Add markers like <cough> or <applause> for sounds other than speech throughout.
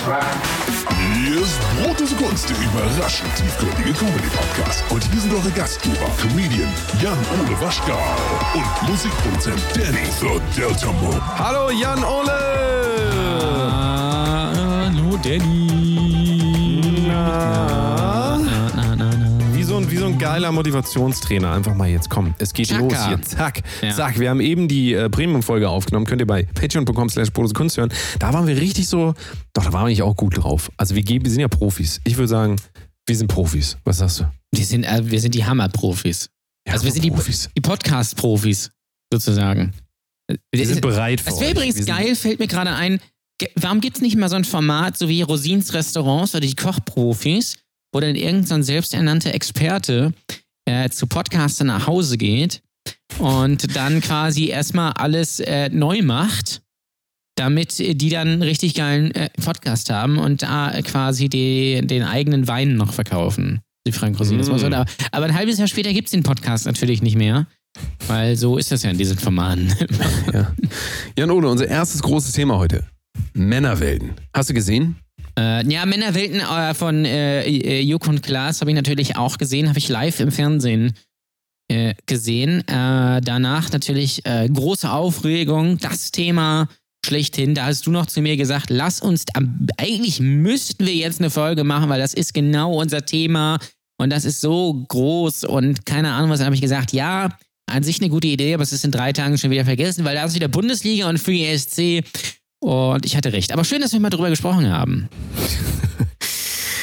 Hier ist Brotlose Kunst, der überraschend tiefgründige Comedy-Podcast. Und hier sind eure Gastgeber, Comedian Jan-Ole Waschgal und Musikproduzent Danny The Delta Moon. Hallo Jan Ole! Hallo Danny. Na? So, ein, geiler Motivationstrainer. Einfach mal jetzt, komm, es geht Tschakka. los hier. Zack, Ja. zack. Wir haben eben die äh, Premium-Folge aufgenommen. Könnt ihr bei patreon.com slash Kunst hören. Da waren wir richtig so, doch, da waren wir eigentlich auch gut drauf. Also wir, geben, wir sind ja Profis. Ich würde sagen, wir sind Profis. Was sagst du? Wir sind, äh, wir sind die Hammer-Profis. Ja, also wir sind die, Profis. die Podcast-Profis, sozusagen. Wir sind bereit für Es wäre übrigens geil, fällt mir gerade ein, warum gibt es nicht mal so ein Format, so wie Rosins Restaurants oder die Kochprofis, wo dann irgendein selbsternannter Experte äh, zu Podcastern nach Hause geht und dann quasi erstmal alles äh, neu macht, damit die dann einen richtig geilen äh, Podcast haben und da quasi die, den eigenen Wein noch verkaufen. Die Frank Rosin. Das war so Mm. da. Aber ein halbes Jahr später gibt es den Podcast natürlich nicht mehr. Weil so ist das ja in diesen Formaten. Ja. Jan Ole, unser erstes großes Thema heute. Männerwelten. Hast du gesehen? Äh, ja, Männerwelten äh, von äh, äh, Joko und Klaas habe ich natürlich auch gesehen, habe ich live im Fernsehen äh, gesehen. Äh, danach natürlich äh, große Aufregung, das Thema schlechthin. Da hast du noch zu mir gesagt, lass uns, eigentlich müssten wir jetzt eine Folge machen, weil das ist genau unser Thema und das ist so groß und keine Ahnung was. Habe ich gesagt, ja, an sich eine gute Idee, aber es ist in drei Tagen schon wieder vergessen, weil da ist wieder Bundesliga und Free ESC. Und ich hatte recht. Aber schön, dass wir mal drüber gesprochen haben. <laughs>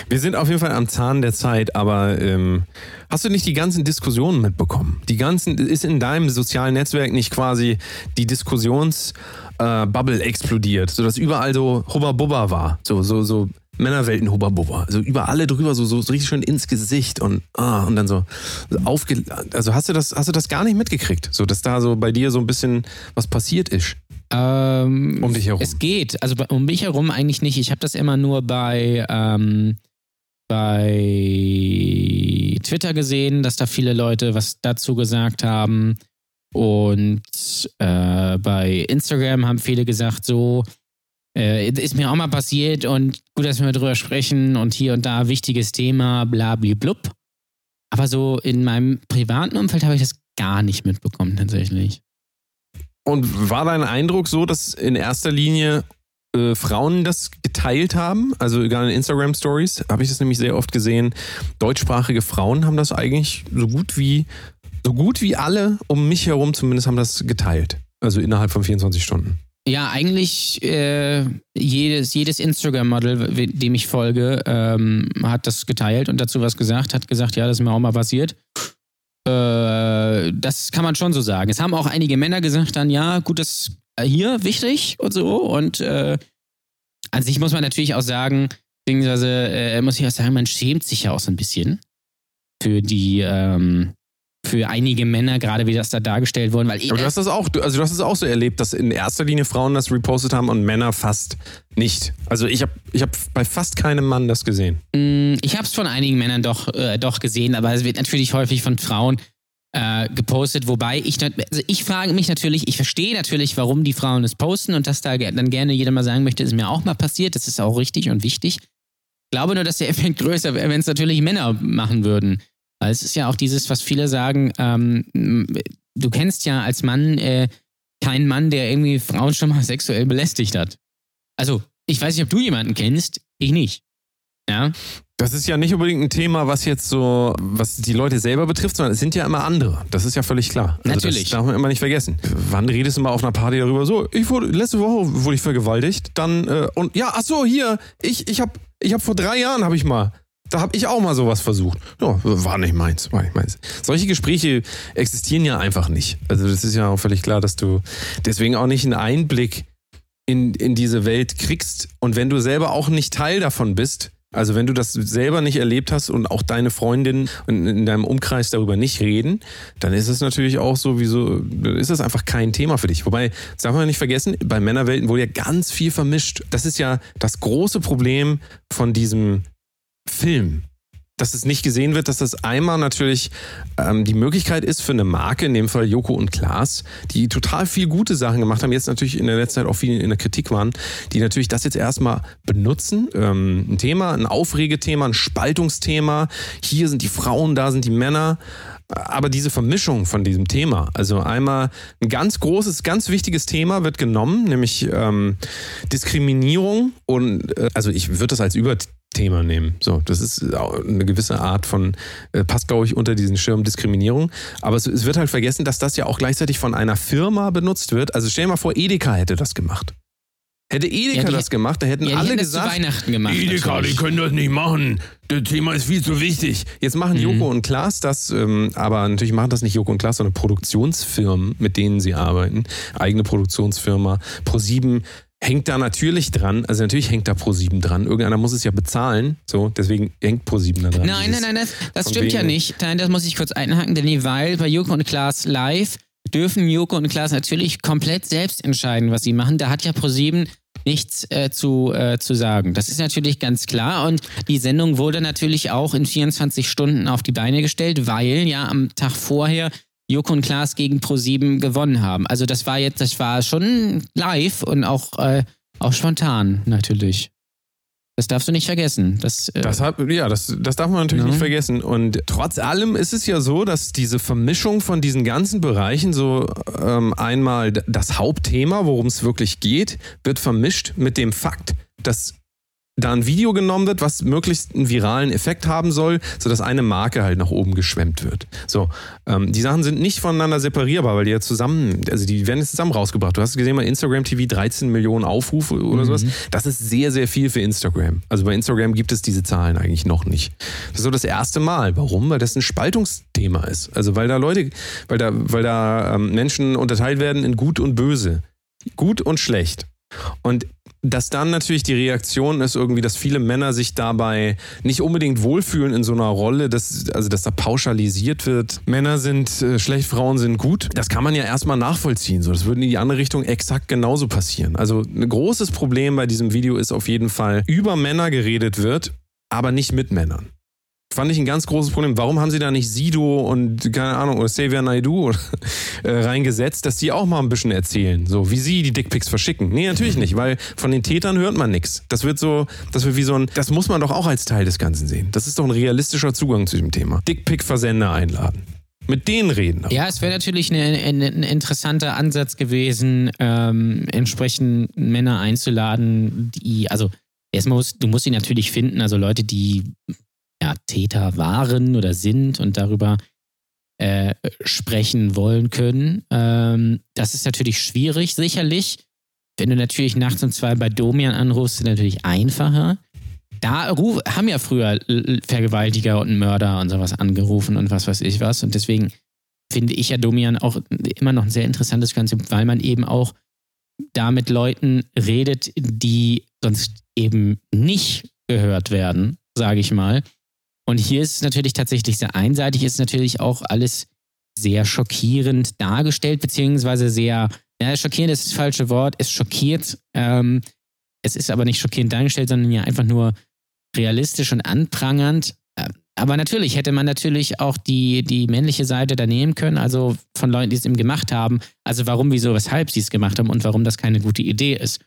Wir sind auf jeden Fall am Zahn der Zeit, aber ähm, hast du nicht die ganzen Diskussionen mitbekommen? Die ganzen, ist in deinem sozialen Netzwerk nicht quasi die Diskussionsbubble äh, explodiert, sodass überall so Hubba Bubba war, so, so, so Männerwelten Hubba Bubba, also über alle drüber, so, so, so richtig schön ins Gesicht und, ah, und dann so aufge, also hast du das, hast du das gar nicht mitgekriegt, so, dass da so bei dir so ein bisschen was passiert ist? Ähm, Um dich herum. Es geht. Also um mich herum eigentlich nicht. Ich habe das immer nur bei, ähm, bei Twitter gesehen, dass da viele Leute was dazu gesagt haben. Und äh, bei Instagram haben viele gesagt, so, äh, ist mir auch mal passiert und gut, dass wir drüber sprechen und hier und da wichtiges Thema, bla bla blub. Aber so in meinem privaten Umfeld habe ich das gar nicht mitbekommen, tatsächlich. Und war dein Eindruck so, dass in erster Linie äh, Frauen das geteilt haben? Also egal in Instagram Stories habe ich das nämlich sehr oft gesehen. Deutschsprachige Frauen haben das eigentlich so gut wie so gut wie alle um mich herum zumindest haben das geteilt. Also innerhalb von 24 Stunden. Ja, eigentlich äh, jedes, jedes Instagram-Model, dem ich folge, ähm, hat das geteilt und dazu was gesagt, hat gesagt, ja, das ist mir auch mal passiert. Äh, das kann man schon so sagen. Es haben auch einige Männer gesagt dann, ja, gut, das äh, hier wichtig und so. Und äh, an sich muss man natürlich auch sagen, beziehungsweise äh, muss ich auch sagen, man schämt sich ja auch so ein bisschen für die, ähm, für einige Männer, gerade wie das da dargestellt wurde, weil Aber du hast das auch, also du hast es auch so erlebt, dass in erster Linie Frauen das repostet haben und Männer fast nicht. Also ich habe ich hab bei fast keinem Mann das gesehen. Mm, Ich habe es von einigen Männern doch, äh, doch gesehen, aber es wird natürlich häufig von Frauen äh, gepostet, wobei ich, also ich frage mich natürlich, ich verstehe natürlich, warum die Frauen es posten und dass da dann gerne jeder mal sagen möchte, ist mir auch mal passiert, das ist auch richtig und wichtig. Ich glaube nur, dass der Effekt größer wäre, wenn es natürlich Männer machen würden. Weil es ist ja auch dieses, was viele sagen, ähm, du kennst ja als Mann äh, keinen Mann, der irgendwie Frauen schon mal <laughs> sexuell belästigt hat. Also, ich weiß nicht, ob du jemanden kennst, ich nicht. Ja. Das ist ja nicht unbedingt ein Thema, was jetzt so, was die Leute selber betrifft, sondern es sind ja immer andere. Das ist ja völlig klar. Also Natürlich. Das darf man immer nicht vergessen. Wann redest du mal auf einer Party darüber? So, ich wurde, letzte Woche wurde ich vergewaltigt. Dann, äh, und ja, ach so, hier, ich, ich hab, ich hab vor drei Jahren habe ich mal, da habe ich auch mal sowas versucht. Ja, war nicht meins, war nicht meins. Solche Gespräche existieren ja einfach nicht. Also das ist ja auch völlig klar, dass du deswegen auch nicht einen Einblick in, in diese Welt kriegst. Und wenn du selber auch nicht Teil davon bist, also wenn du das selber nicht erlebt hast und auch deine Freundin in, in deinem Umkreis darüber nicht reden, dann ist es natürlich auch so, wie so, dann ist das einfach kein Thema für dich. Wobei, das darf man nicht vergessen, bei Männerwelten wurde ja ganz viel vermischt. Das ist ja das große Problem von diesem Film. dass es nicht gesehen wird, dass das einmal natürlich ähm, die Möglichkeit ist für eine Marke, in dem Fall Joko und Klaas, die total viel gute Sachen gemacht haben, jetzt natürlich in der letzten Zeit auch viel in der Kritik waren, die natürlich das jetzt erstmal benutzen. Ähm, ein Thema, ein Aufregethema, ein Spaltungsthema. Hier sind die Frauen, da sind die Männer. Aber diese Vermischung von diesem Thema, also einmal ein ganz großes, ganz wichtiges Thema wird genommen, nämlich ähm, Diskriminierung und äh, also ich würde das als Überthema nehmen. So, das ist eine gewisse Art von, äh, passt glaube ich unter diesen Schirm Diskriminierung. Aber es, es wird halt vergessen, dass das ja auch gleichzeitig von einer Firma benutzt wird. Also stell dir mal vor, Edeka hätte das gemacht. Hätte Edeka Ja, die- das gemacht, da hätten Ja, die alle hätten gesagt, Weihnachten gemacht. Edeka, die natürlich. können das nicht machen. Das Thema ist viel zu wichtig. Jetzt machen Joko und Klaas das, ähm, aber natürlich machen das nicht Joko und Klaas, sondern Produktionsfirmen, mit denen sie arbeiten. Eigene Produktionsfirma. Pro7 hängt da natürlich dran. Also natürlich hängt da Pro7 dran. Irgendeiner muss es ja bezahlen. So, deswegen hängt Pro7 da dran. Nein, nein, nein, das, das stimmt ja nicht. Nein, das muss ich kurz einhaken, denn weil bei Joko und Klaas live dürfen Joko und Klaas natürlich komplett selbst entscheiden, was sie machen. Da hat ja ProSieben nichts äh, zu, äh, zu sagen. Das ist natürlich ganz klar und die Sendung wurde natürlich auch in 24 Stunden auf die Beine gestellt, weil ja am Tag vorher Joko und Klaas gegen ProSieben gewonnen haben. Also das war jetzt, das war schon live und auch, äh, auch spontan natürlich. Das darfst du nicht vergessen. Das, äh, Das hat, ja, das, das darf man natürlich Ja. nicht vergessen. Und trotz allem ist es ja so, dass diese Vermischung von diesen ganzen Bereichen, so ähm, einmal das Hauptthema, worum es wirklich geht, wird vermischt mit dem Fakt, dass da ein Video genommen wird, was möglichst einen viralen Effekt haben soll, sodass eine Marke halt nach oben geschwemmt wird. So, ähm, die Sachen sind nicht voneinander separierbar, weil die ja zusammen, also die werden jetzt zusammen rausgebracht. Du hast gesehen, bei Instagram TV 13 Millionen Aufrufe oder sowas. Das ist sehr, sehr viel für Instagram. Also bei Instagram gibt es diese Zahlen eigentlich noch nicht. Das ist so das erste Mal. Warum? Weil das ein Spaltungsthema ist. Also weil da Leute, weil da, weil da ähm, Menschen unterteilt werden in gut und böse. Gut und schlecht. Und dass dann natürlich die Reaktion ist irgendwie, dass viele Männer sich dabei nicht unbedingt wohlfühlen in so einer Rolle, dass, also dass da pauschalisiert wird. Männer sind äh, schlecht, Frauen sind gut. Das kann man ja erstmal nachvollziehen. So, das würde in die andere Richtung exakt genauso passieren. Also ein großes Problem bei diesem Video ist auf jeden Fall, über Männer geredet wird, aber nicht mit Männern. Fand ich ein ganz großes Problem. Warum haben sie da nicht Sido und, keine Ahnung, oder Xavier Naidoo <laughs> äh, reingesetzt, dass die auch mal ein bisschen erzählen, so wie sie die Dickpics verschicken? Nee, natürlich nicht, weil von den Tätern hört man nichts. Das wird so, das wird wie so ein, das muss man doch auch als Teil des Ganzen sehen. Das ist doch ein realistischer Zugang zu dem Thema. Dickpic-Versender einladen. Mit denen reden. Ja, es wäre natürlich ein, ein, ein interessanter Ansatz gewesen, ähm, entsprechend Männer einzuladen, die, also erstmal musst du musst sie natürlich finden, also Leute, die ja, Täter waren oder sind und darüber äh, sprechen wollen können. Ähm, das ist natürlich schwierig, sicherlich. Wenn du natürlich nachts um zwei bei Domian anrufst, ist es natürlich einfacher. Da haben ja früher Vergewaltiger und Mörder und sowas angerufen und was weiß ich was. Und deswegen finde ich ja Domian auch immer noch ein sehr interessantes Konzept, weil man eben auch da mit Leuten redet, die sonst eben nicht gehört werden, sage ich mal. Und hier ist es natürlich tatsächlich sehr einseitig, ist natürlich auch alles sehr schockierend dargestellt, beziehungsweise sehr, ja, schockierend ist das falsche Wort, es schockiert. Ähm, es ist aber nicht schockierend dargestellt, sondern ja einfach nur realistisch und anprangernd. Äh, Aber natürlich hätte man natürlich auch die, die männliche Seite da nehmen können, also von Leuten, die es eben gemacht haben. Also warum, wieso, weshalb sie es gemacht haben und warum das keine gute Idee ist.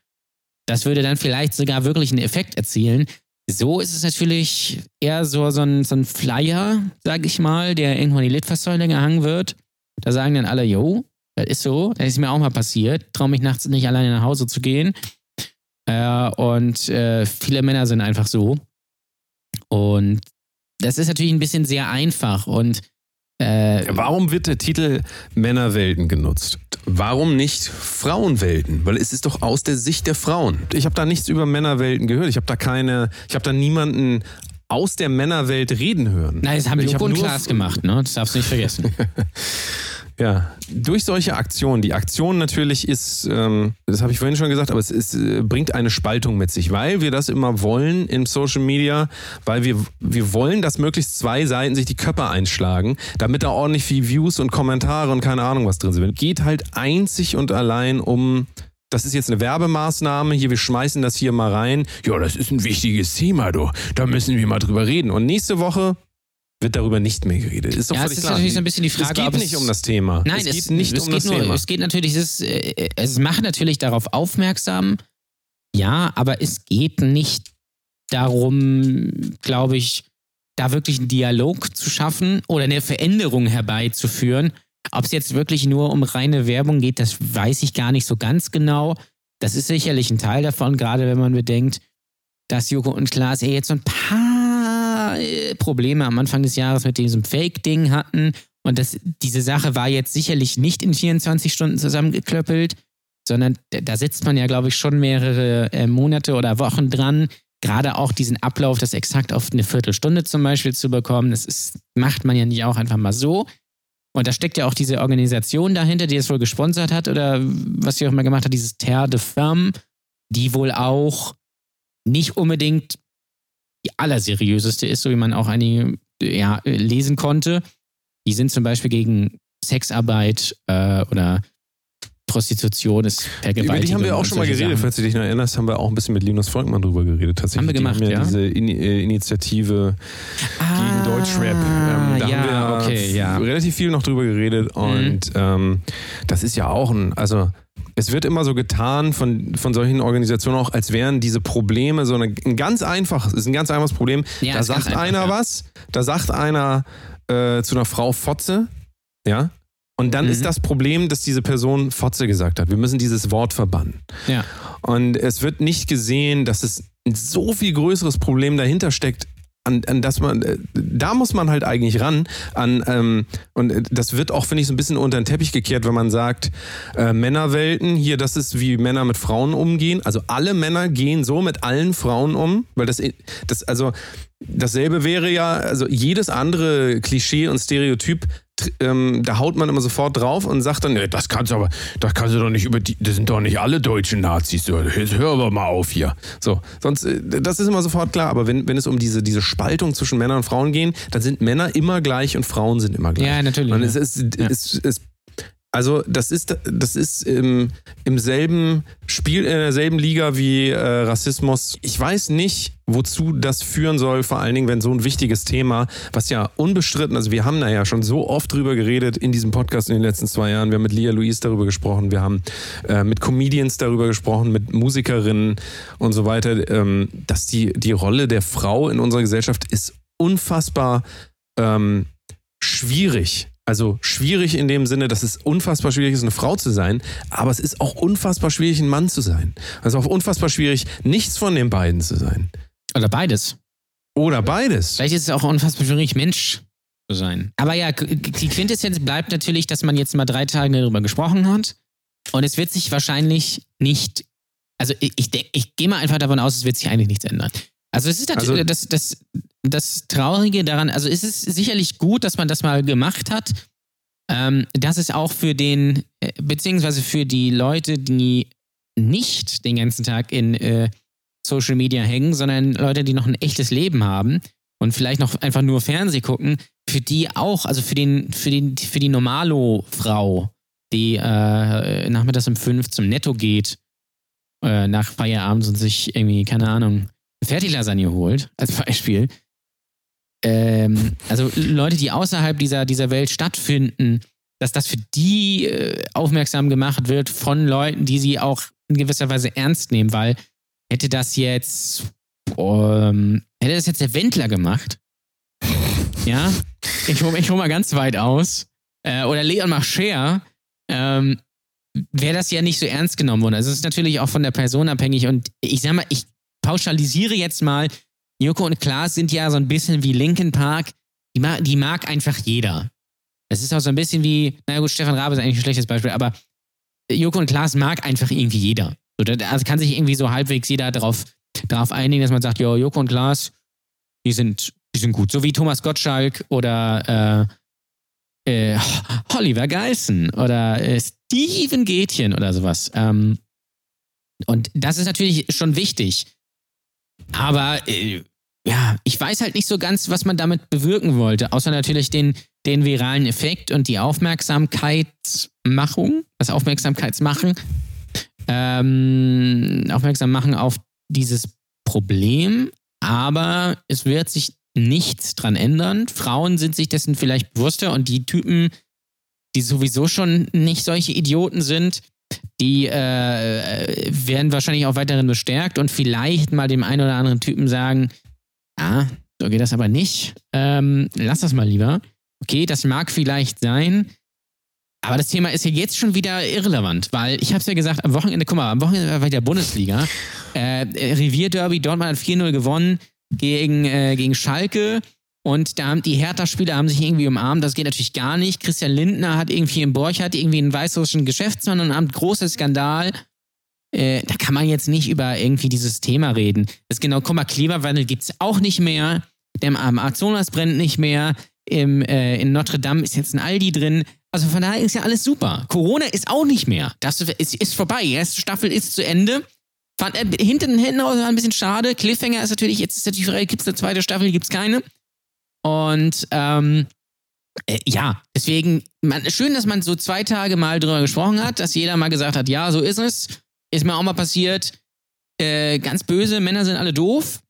Das würde dann vielleicht sogar wirklich einen Effekt erzielen. So ist es natürlich eher so, so, ein, so ein Flyer, sag ich mal, der irgendwo an die Litfaßsäule gehangen wird. Da sagen dann alle, yo, das ist so, das ist mir auch mal passiert. Traue mich nachts nicht alleine nach Hause zu gehen. Äh, und äh, viele Männer sind einfach so. Und das ist natürlich ein bisschen sehr einfach und äh, Warum wird der Titel Männerwelten genutzt? Warum nicht Frauenwelten? Weil es ist doch aus der Sicht der Frauen. Ich habe da nichts über Männerwelten gehört. Ich habe da keine, ich habe da niemanden aus der Männerwelt reden hören. nein, das haben ich Joko und nur- Klaas gemacht, ne? Das darfst du nicht vergessen. <laughs> Ja, durch solche Aktionen. Die Aktion natürlich ist, ähm, das habe ich vorhin schon gesagt, aber es ist, äh, bringt eine Spaltung mit sich, weil wir das immer wollen in Social Media, weil wir, wir wollen, dass möglichst zwei Seiten sich die Köpfe einschlagen, damit da ordentlich viel Views und Kommentare und keine Ahnung was drin sind. Geht halt einzig und allein um das ist jetzt eine Werbemaßnahme, hier, wir schmeißen das hier mal rein. Ja, das ist ein wichtiges Thema, du. Da müssen wir mal drüber reden. Und nächste Woche wird darüber nicht mehr geredet. Ist doch Ja, es ist klar. natürlich so ein bisschen die Frage, es geht ob es- nicht um das Thema. Nein, es geht nicht es um geht das nur, Thema. Es geht natürlich, es, ist, äh, es macht natürlich darauf aufmerksam, ja, aber es geht nicht darum, glaube ich, da wirklich einen Dialog zu schaffen oder eine Veränderung herbeizuführen. Ob es jetzt wirklich nur um reine Werbung geht, das weiß ich gar nicht so ganz genau. Das ist sicherlich ein Teil davon, gerade wenn man bedenkt, dass Joko und Klaas ja jetzt so ein paar Probleme am Anfang des Jahres mit diesem Fake-Ding hatten. Und das, diese Sache war jetzt sicherlich nicht in 24 Stunden zusammengeklöppelt, sondern da- sitzt man ja, glaube ich, schon mehrere äh, Monate oder Wochen dran. Gerade auch diesen Ablauf, das exakt auf eine Viertelstunde zum Beispiel zu bekommen, das ist, macht man ja nicht auch einfach mal so. Und da steckt ja auch diese Organisation dahinter, die das wohl gesponsert hat oder was sie auch mal gemacht hat, dieses Terre de Femme, die wohl auch nicht unbedingt die allerseriöseste ist, so wie man auch einige ja, lesen konnte. Die sind zum Beispiel gegen Sexarbeit äh, oder Prostitution ist Über Vergewaltigung. die haben wir auch schon mal geredet, Sachen. falls du dich noch erinnerst, haben wir auch ein bisschen mit Linus Volkmann drüber geredet. Tatsächlich. Haben wir gemacht, die haben ja? Diese In äh, Initiative gegen Deutschrap. Ah, Ähm, da ja, haben wir okay, ja. Mhm. relativ viel noch drüber geredet und ähm, das ist ja auch ein, also es wird immer so getan von, von solchen Organisationen auch, als wären diese Probleme so eine, ein ganz einfaches, ist ein ganz einfaches Problem. Ja, da sagt einfach, einer ja. was, da sagt einer äh, zu einer Frau Fotze, ja, und dann Mhm. ist das Problem, dass diese Person Fotze gesagt hat. Wir müssen dieses Wort verbannen. Ja. Und es wird nicht gesehen, dass es ein so viel größeres Problem dahinter steckt, an, an das man, äh, da muss man halt eigentlich ran. An, ähm, und äh, das wird auch, finde ich, so ein bisschen unter den Teppich gekehrt, wenn man sagt, äh, Männerwelten, hier, das ist wie Männer mit Frauen umgehen. Also alle Männer gehen so mit allen Frauen um, weil das, das also dasselbe wäre ja, also jedes andere Klischee und Stereotyp, ähm, da haut man immer sofort drauf und sagt dann, nee, das kannst du aber, das kannst du doch nicht über die, das sind doch nicht alle deutschen Nazis, jetzt hör aber mal auf hier. So, sonst, äh, das ist immer sofort klar, aber wenn, wenn es um diese, diese Spaltung zwischen Männern und Frauen gehen, dann sind Männer immer gleich und Frauen sind immer gleich. Ja, natürlich. Und ja. es ist, Ja. es, es, also das ist, das ist im, im selben Spiel, in derselben Liga wie äh, Rassismus. Ich weiß nicht, wozu das führen soll, vor allen Dingen, wenn so ein wichtiges Thema, was ja unbestritten, also wir haben da ja schon so oft drüber geredet in diesem Podcast in den letzten zwei Jahren. Wir haben mit Lia Louise darüber gesprochen, wir haben äh, mit Comedians darüber gesprochen, mit Musikerinnen und so weiter, ähm, dass die, die Rolle der Frau in unserer Gesellschaft ist unfassbar ähm, schwierig. Also schwierig in dem Sinne, dass es unfassbar schwierig ist, eine Frau zu sein, aber es ist auch unfassbar schwierig, ein Mann zu sein. Also auch unfassbar schwierig, nichts von den beiden zu sein. Oder beides. Oder beides. Vielleicht ist es auch unfassbar schwierig, Mensch zu sein. Aber ja, die Quintessenz bleibt natürlich, dass man jetzt mal drei Tage darüber gesprochen hat. Und es wird sich wahrscheinlich nicht, also ich, ich, ich gehe mal einfach davon aus, es wird sich eigentlich nichts ändern. Also es ist natürlich Also- das, das, das Traurige daran, also es ist sicherlich gut, dass man das mal gemacht hat. Ähm, dass es auch für den, äh, beziehungsweise für die Leute, die nicht den ganzen Tag in äh, Social Media hängen, sondern Leute, die noch ein echtes Leben haben und vielleicht noch einfach nur Fernseh gucken, für die auch, also für den, für den, für die Normalo-Frau, die äh, nachmittags um fünf zum Netto geht, äh, nach Feierabend und sich irgendwie, keine Ahnung, Fertiglasagne holt, als Beispiel. Ähm, also Leute, die außerhalb dieser, dieser Welt stattfinden, dass das für die äh, aufmerksam gemacht wird von Leuten, die sie auch in gewisser Weise ernst nehmen, weil hätte das jetzt, ähm, hätte das jetzt der Wendler gemacht, ja, ich hole ich hol mal ganz weit aus, äh, oder Leon Mascher, ähm, wäre das ja nicht so ernst genommen worden. Also es ist natürlich auch von der Person abhängig und ich sag mal, ich pauschalisiere jetzt mal, Joko und Klaas sind ja so ein bisschen wie Linkin Park, die mag, die mag einfach jeder. Es ist auch so ein bisschen wie, naja gut, Stefan Rabe ist eigentlich ein schlechtes Beispiel, aber Joko und Klaas mag einfach irgendwie jeder. So, da- Also kann sich irgendwie so halbwegs jeder darauf drauf einigen, dass man sagt, ja, Joko und Klaas, die sind, die sind gut. So wie Thomas Gottschalk oder äh, äh, Oliver Geissen oder äh, Steven Gätchen oder sowas. Ähm, und das ist natürlich schon wichtig. Aber äh, ja, ich weiß halt nicht so ganz, was man damit bewirken wollte, außer natürlich den, den viralen Effekt und die Aufmerksamkeitsmachung, das Aufmerksamkeitsmachen. ähm, aufmerksam machen auf dieses Problem, aber es wird sich nichts dran ändern. Frauen sind sich dessen vielleicht bewusster und die Typen, die sowieso schon nicht solche Idioten sind, die äh, werden wahrscheinlich auch weiterhin bestärkt und vielleicht mal dem einen oder anderen Typen sagen, ah, so geht das aber nicht. Ähm, lass das mal lieber. Okay, das mag vielleicht sein, aber das Thema ist ja jetzt schon wieder irrelevant, weil ich habe es ja gesagt, am Wochenende, guck mal, am Wochenende war der Bundesliga. Äh, Revierderby, Dortmund hat 4-0 gewonnen gegen, äh, gegen Schalke. Und da haben die Hertha-Spieler haben sich irgendwie umarmt. Das geht natürlich gar nicht. Christian Lindner hat irgendwie im Borchardt irgendwie einen weißrussischen Geschäftsmann und haben großer Skandal. Äh, da kann man jetzt nicht über irgendwie dieses Thema reden. Das ist genau, guck mal, Klimawandel gibt es auch nicht mehr. Der Amazonas brennt nicht mehr. Im, äh, in Notre Dame ist jetzt ein Aldi drin. Also von daher ist ja alles super. Corona ist auch nicht mehr. Das ist, ist vorbei. Die erste Staffel ist zu Ende. Fand, äh, hinten, hinten raus war ein bisschen schade. Cliffhanger ist natürlich, jetzt ist natürlich, gibt es eine zweite Staffel, gibt es keine. Und ähm, äh, ja, deswegen, man, schön, dass man so zwei Tage mal drüber gesprochen hat, dass jeder mal gesagt hat, ja, so ist es. Ist mir auch mal passiert. Äh, ganz böse, Männer sind alle doof.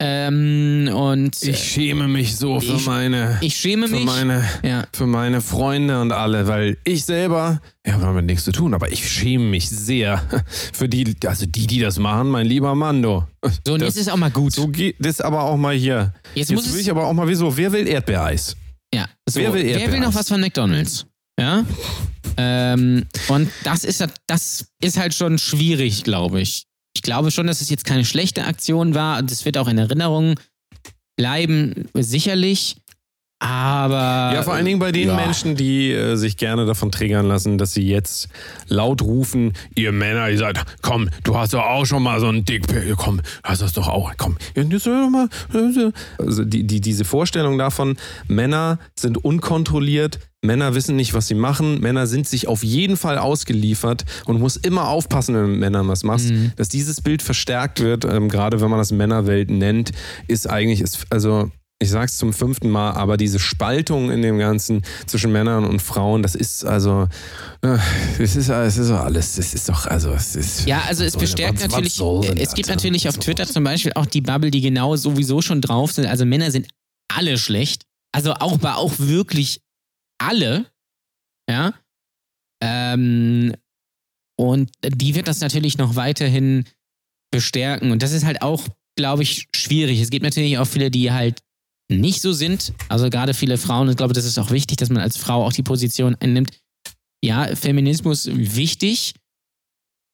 Ähm, und Ich schäme mich so für ich- meine, ich schäme für mich. meine, ja. für meine Freunde und alle, weil ich selber, ja, wir haben mit nichts zu tun, aber ich schäme mich sehr <laughs> für die, also die, die das machen, mein lieber Mando. So, und das, jetzt ist auch mal gut. so geht das aber auch mal hier. jetzt Jetzt muss will ich aber auch mal, wieso, wer will Erdbeereis? Ja, so, Wer will wer will Erdbeereis? noch was von McDonalds? Ja. <laughs> Ähm, und das ist, das ist halt schon schwierig, glaube ich. Ich glaube schon, dass es jetzt keine schlechte Aktion war es wird auch in Erinnerung bleiben, sicherlich. Aber. Ja, vor allen Dingen bei den ja. Menschen, die äh, sich gerne davon triggern lassen, dass sie jetzt laut rufen, ihr Männer, ihr seid, komm, du hast doch auch schon mal so einen Dickpick, komm, hast das doch auch, komm. Also die, die, diese Vorstellung davon, Männer sind unkontrolliert, Männer wissen nicht, was sie machen, Männer sind sich auf jeden Fall ausgeliefert und du musst immer aufpassen, wenn du mit Männern was machst, Mhm. dass dieses Bild verstärkt wird, ähm, gerade wenn man das Männerwelt nennt, ist eigentlich, ist, also ich sag's zum fünften Mal, aber diese Spaltung in dem Ganzen zwischen Männern und Frauen, das ist also, äh, es ist, es ist alles, es ist doch, also, es ist. Ja, also es was- bestärkt was- was natürlich, denn es das? gibt natürlich auf Twitter zum Beispiel auch die Bubble, die genau sowieso schon drauf sind. Also Männer sind alle schlecht. Also auch, aber auch wirklich alle. Ja. Ähm, und die wird das natürlich noch weiterhin bestärken. Und das ist halt auch, glaube ich, schwierig. Es gibt natürlich auch viele, die halt nicht so sind. Also gerade viele Frauen. Und ich glaube, das ist auch wichtig, dass man als Frau auch die Position einnimmt. Ja, Feminismus wichtig,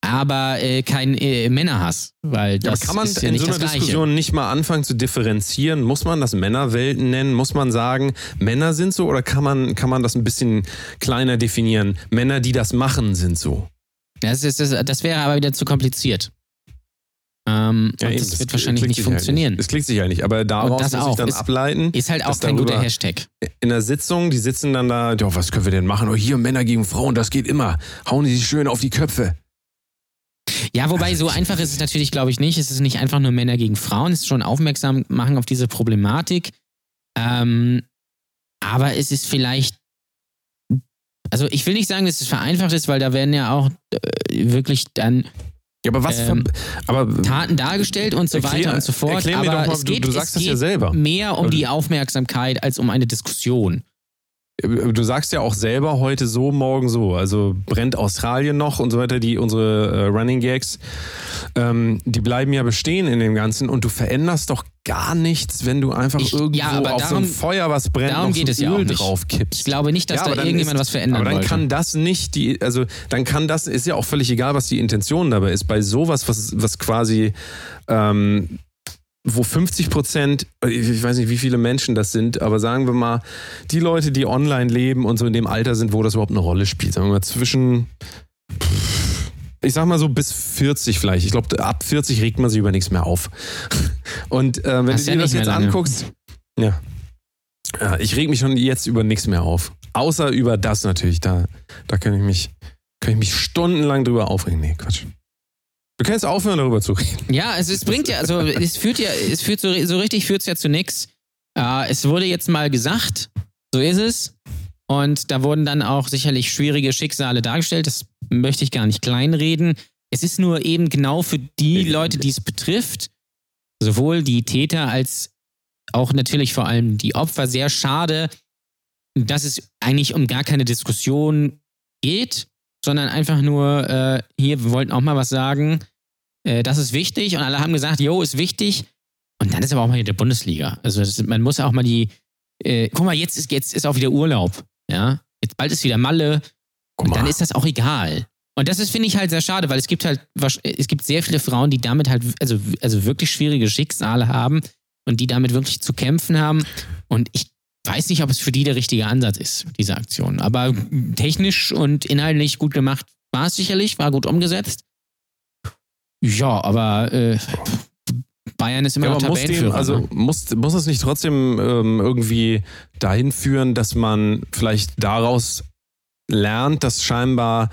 aber äh, kein äh, Männerhass, weil Ja, das aber kann man ist ja in nicht so einer. Diskussion nicht mal anfangen zu differenzieren? Muss man das Männerwelten nennen? Muss man sagen, Männer sind so oder kann man, kann man das ein bisschen kleiner definieren? Männer, die das machen, sind so. Das, ist, das, das wäre aber wieder zu kompliziert. Ähm, und eben, das, wird wahrscheinlich nicht halt funktionieren. nicht. Das klickt sich ja nicht, aber daraus das muss auch. ich dann Ist- ableiten. ist halt auch kein guter Hashtag. in der Sitzung, die sitzen dann da, ja, was können wir denn machen? Oh, hier Männer gegen Frauen, das geht immer. Hauen die sich schön auf die Köpfe. Ja, wobei so einfach ist es natürlich, glaube ich, nicht. Es ist nicht einfach nur Männer gegen Frauen, es ist schon aufmerksam machen auf diese Problematik. Ähm, aber es ist vielleicht. Also ich will nicht sagen, dass es vereinfacht ist, weil da werden ja auch äh, wirklich dann Ja, aber was Ähm, aber Taten dargestellt und so Erklär- weiter und so fort. mir aber doch mal, es du- geht, du sagst es das ja selber. mehr um Also- die Aufmerksamkeit als um eine Diskussion. du sagst ja auch selber heute so, morgen so. Also brennt Australien noch und so weiter, die unsere äh, Running Gags, ähm, die bleiben ja bestehen in dem Ganzen und du veränderst doch gar nichts, wenn du einfach Ich- irgendwo ja, aber auf so darum- ein Feuer, was brennt, darum geht so es ja auch Öl nicht. drauf kippst. Ich glaube nicht, dass Ja, da irgendjemand ist, was verändern Aber dann wollte. kann das nicht die, also dann kann das, ist ja auch völlig egal, was die Intention dabei ist. Bei sowas, was, was quasi, ähm, wo 50 Prozent, ich weiß nicht, wie viele Menschen das sind, aber sagen wir mal, die Leute, die online leben und so in dem Alter sind, wo das überhaupt eine Rolle spielt, sagen wir mal zwischen, ich sag mal so bis 40 vielleicht. Ich glaube, ab 40 regt man sich über nichts mehr auf. <laughs> Und äh, wenn Das du ja dir das nicht mehr jetzt lange. anguckst, ja. ja, ich reg mich schon jetzt über nichts mehr auf. Außer über das natürlich. Da, da kann ich mich, kann ich mich stundenlang drüber aufregen. Nee, Quatsch. Du kannst aufhören, darüber zu reden. <laughs> Ja, es, es bringt ja, also es führt ja, es führt so, so richtig führt es ja zu nichts. Äh, es wurde jetzt mal gesagt, so ist es. Und da wurden dann auch sicherlich schwierige Schicksale dargestellt. Das möchte ich gar nicht kleinreden. Es ist nur eben genau für die Leute, die es betrifft, sowohl die Täter als auch natürlich vor allem die Opfer, sehr schade, dass es eigentlich um gar keine Diskussion geht, sondern einfach nur, äh, hier, wir wollten auch mal was sagen, äh, das ist wichtig und alle haben gesagt, jo, ist wichtig. Und dann ist aber auch mal hier der Bundesliga. Also das, man muss auch mal die, äh, guck mal, jetzt ist, jetzt ist auch wieder Urlaub. Ja, jetzt bald ist wieder Malle. Und dann ist das auch egal. Und das ist, finde ich, halt sehr schade, weil es gibt halt, es gibt sehr viele Frauen, die damit halt, also, also wirklich schwierige Schicksale haben und die damit wirklich zu kämpfen haben. Und ich weiß nicht, ob es für die der richtige Ansatz ist, diese Aktion. Aber technisch und inhaltlich gut gemacht war es sicherlich, war gut umgesetzt. Ja, aber äh, Bayern ist immer Ja, noch aber muss, Tabellenführer. dem, also ne? muss, muss es nicht trotzdem ähm, irgendwie dahin führen, dass man vielleicht daraus lernt, dass scheinbar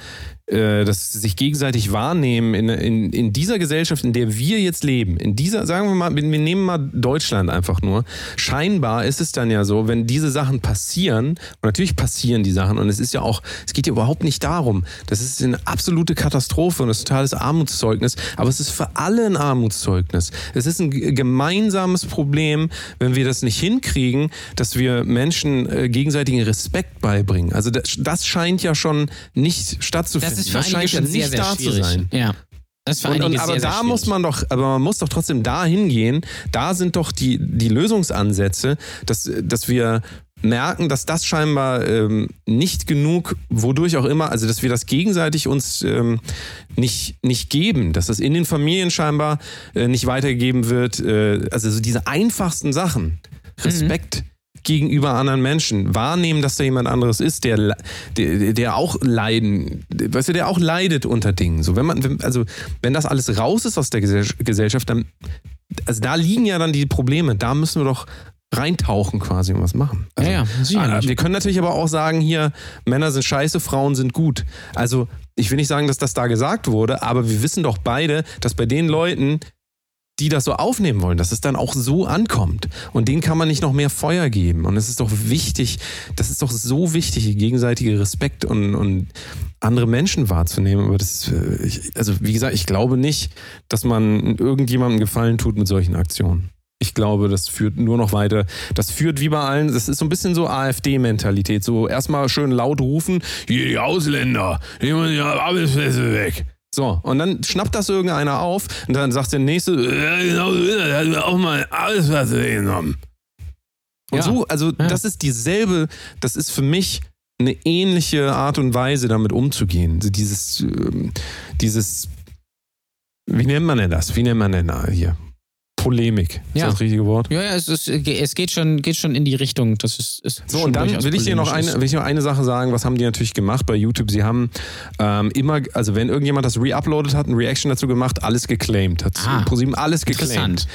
äh, dass sich gegenseitig wahrnehmen in, in, in dieser Gesellschaft, in der wir jetzt leben, in dieser, sagen wir mal, wir nehmen mal Deutschland einfach nur. Scheinbar ist es dann ja so, wenn diese Sachen passieren, und natürlich passieren die Sachen, und es ist ja auch, es geht ja überhaupt nicht darum, das ist eine absolute Katastrophe und ein totales Armutszeugnis, aber es ist für alle ein Armutszeugnis. Es ist ein gemeinsames Problem, wenn wir das nicht hinkriegen, dass wir Menschen äh, gegenseitigen Respekt beibringen. Also das, das scheint ja schon nicht stattzufinden. Das ist für einige scheint ja nicht sehr, sehr da schwierig. zu sein. Ja. Das Und, und, aber sehr, sehr da schwierig. muss man doch, aber man muss doch trotzdem da hingehen. Da sind doch die, die Lösungsansätze, dass, dass wir merken, dass das scheinbar ähm, nicht genug, wodurch auch immer, also dass wir das gegenseitig uns ähm, nicht, nicht geben, dass das in den Familien scheinbar äh, nicht weitergegeben wird. Äh, also so diese einfachsten Sachen. Respekt. Gegenüber anderen Menschen wahrnehmen, dass da jemand anderes ist, der, der, der auch leiden, weißt du, der auch leidet unter Dingen. So, wenn man, also, wenn das alles raus ist aus der Gesell- Gesellschaft, dann, also da liegen ja dann die Probleme. Da müssen wir doch reintauchen quasi und was machen. Also, Ja, ja, äh, wir können natürlich aber auch sagen hier, Männer sind scheiße, Frauen sind gut. Also ich will nicht sagen, dass das da gesagt wurde, aber wir wissen doch beide, dass bei den Leuten, die das so aufnehmen wollen, dass es dann auch so ankommt. Und denen kann man nicht noch mehr Feuer geben. Und es ist doch wichtig, das ist doch so wichtig, gegenseitige Respekt und, und andere Menschen wahrzunehmen. Aber das, äh, ich, also wie gesagt, ich glaube nicht, dass man irgendjemandem Gefallen tut mit solchen Aktionen. Ich glaube, das führt nur noch weiter. Das führt wie bei allen, das ist so ein bisschen so AfD-Mentalität. So erstmal schön laut rufen, die Ausländer, nehmen ja Arbeitsplätze weg. So, und dann schnappt das irgendeiner auf und dann sagt der nächste, ja, genau, der hat mir auch mal Arbeitsplätze weggenommen. Und Ja. so, also Ja. das ist dieselbe, das ist für mich eine ähnliche Art und Weise, damit umzugehen. Dieses, ähm, dieses, wie nennt man denn das? Wie nennt man denn da hier? Polemik. Ist Ja. das das richtige Wort? Ja, ja, es, ist, es geht, schon, geht schon in die Richtung. Das ist, ist So, schon und dann will ich dir noch eine, will ich noch eine Sache sagen, was haben die natürlich gemacht bei YouTube? Sie haben ähm, immer, also wenn irgendjemand das reuploadet hat, eine Reaction dazu gemacht, alles geclaimed. Hat Ah, ProSieben alles geclaimed. interessant.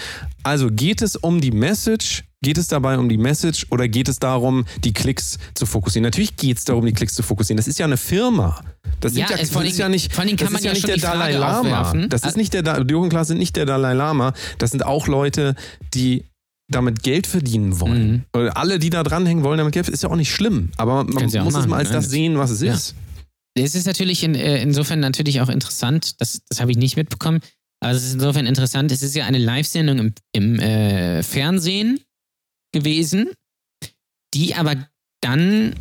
Also geht es um die Message, geht es dabei um die Message oder geht es darum, die Klicks zu fokussieren? Natürlich geht es darum, die Klicks zu fokussieren. Das ist ja eine Firma. Das, Ja, ja, es- das vor ist allem- ja nicht, das man ist ja ja nicht der Dalai Lama. aufwerfen. Das ist nicht der, Da- Jürgen Klaas sind nicht der Dalai Lama. Das sind auch Leute, die damit Geld verdienen wollen. Mhm. Alle, die da dranhängen wollen, damit Geld, ist ja auch nicht schlimm. Aber man muss es machen, mal als ne? das sehen, was es Ja. ist. Es ist natürlich in, äh, insofern natürlich auch interessant, das, das habe ich nicht mitbekommen, aber es ist insofern interessant, es ist ja eine Live-Sendung im, im äh, Fernsehen gewesen, die aber dann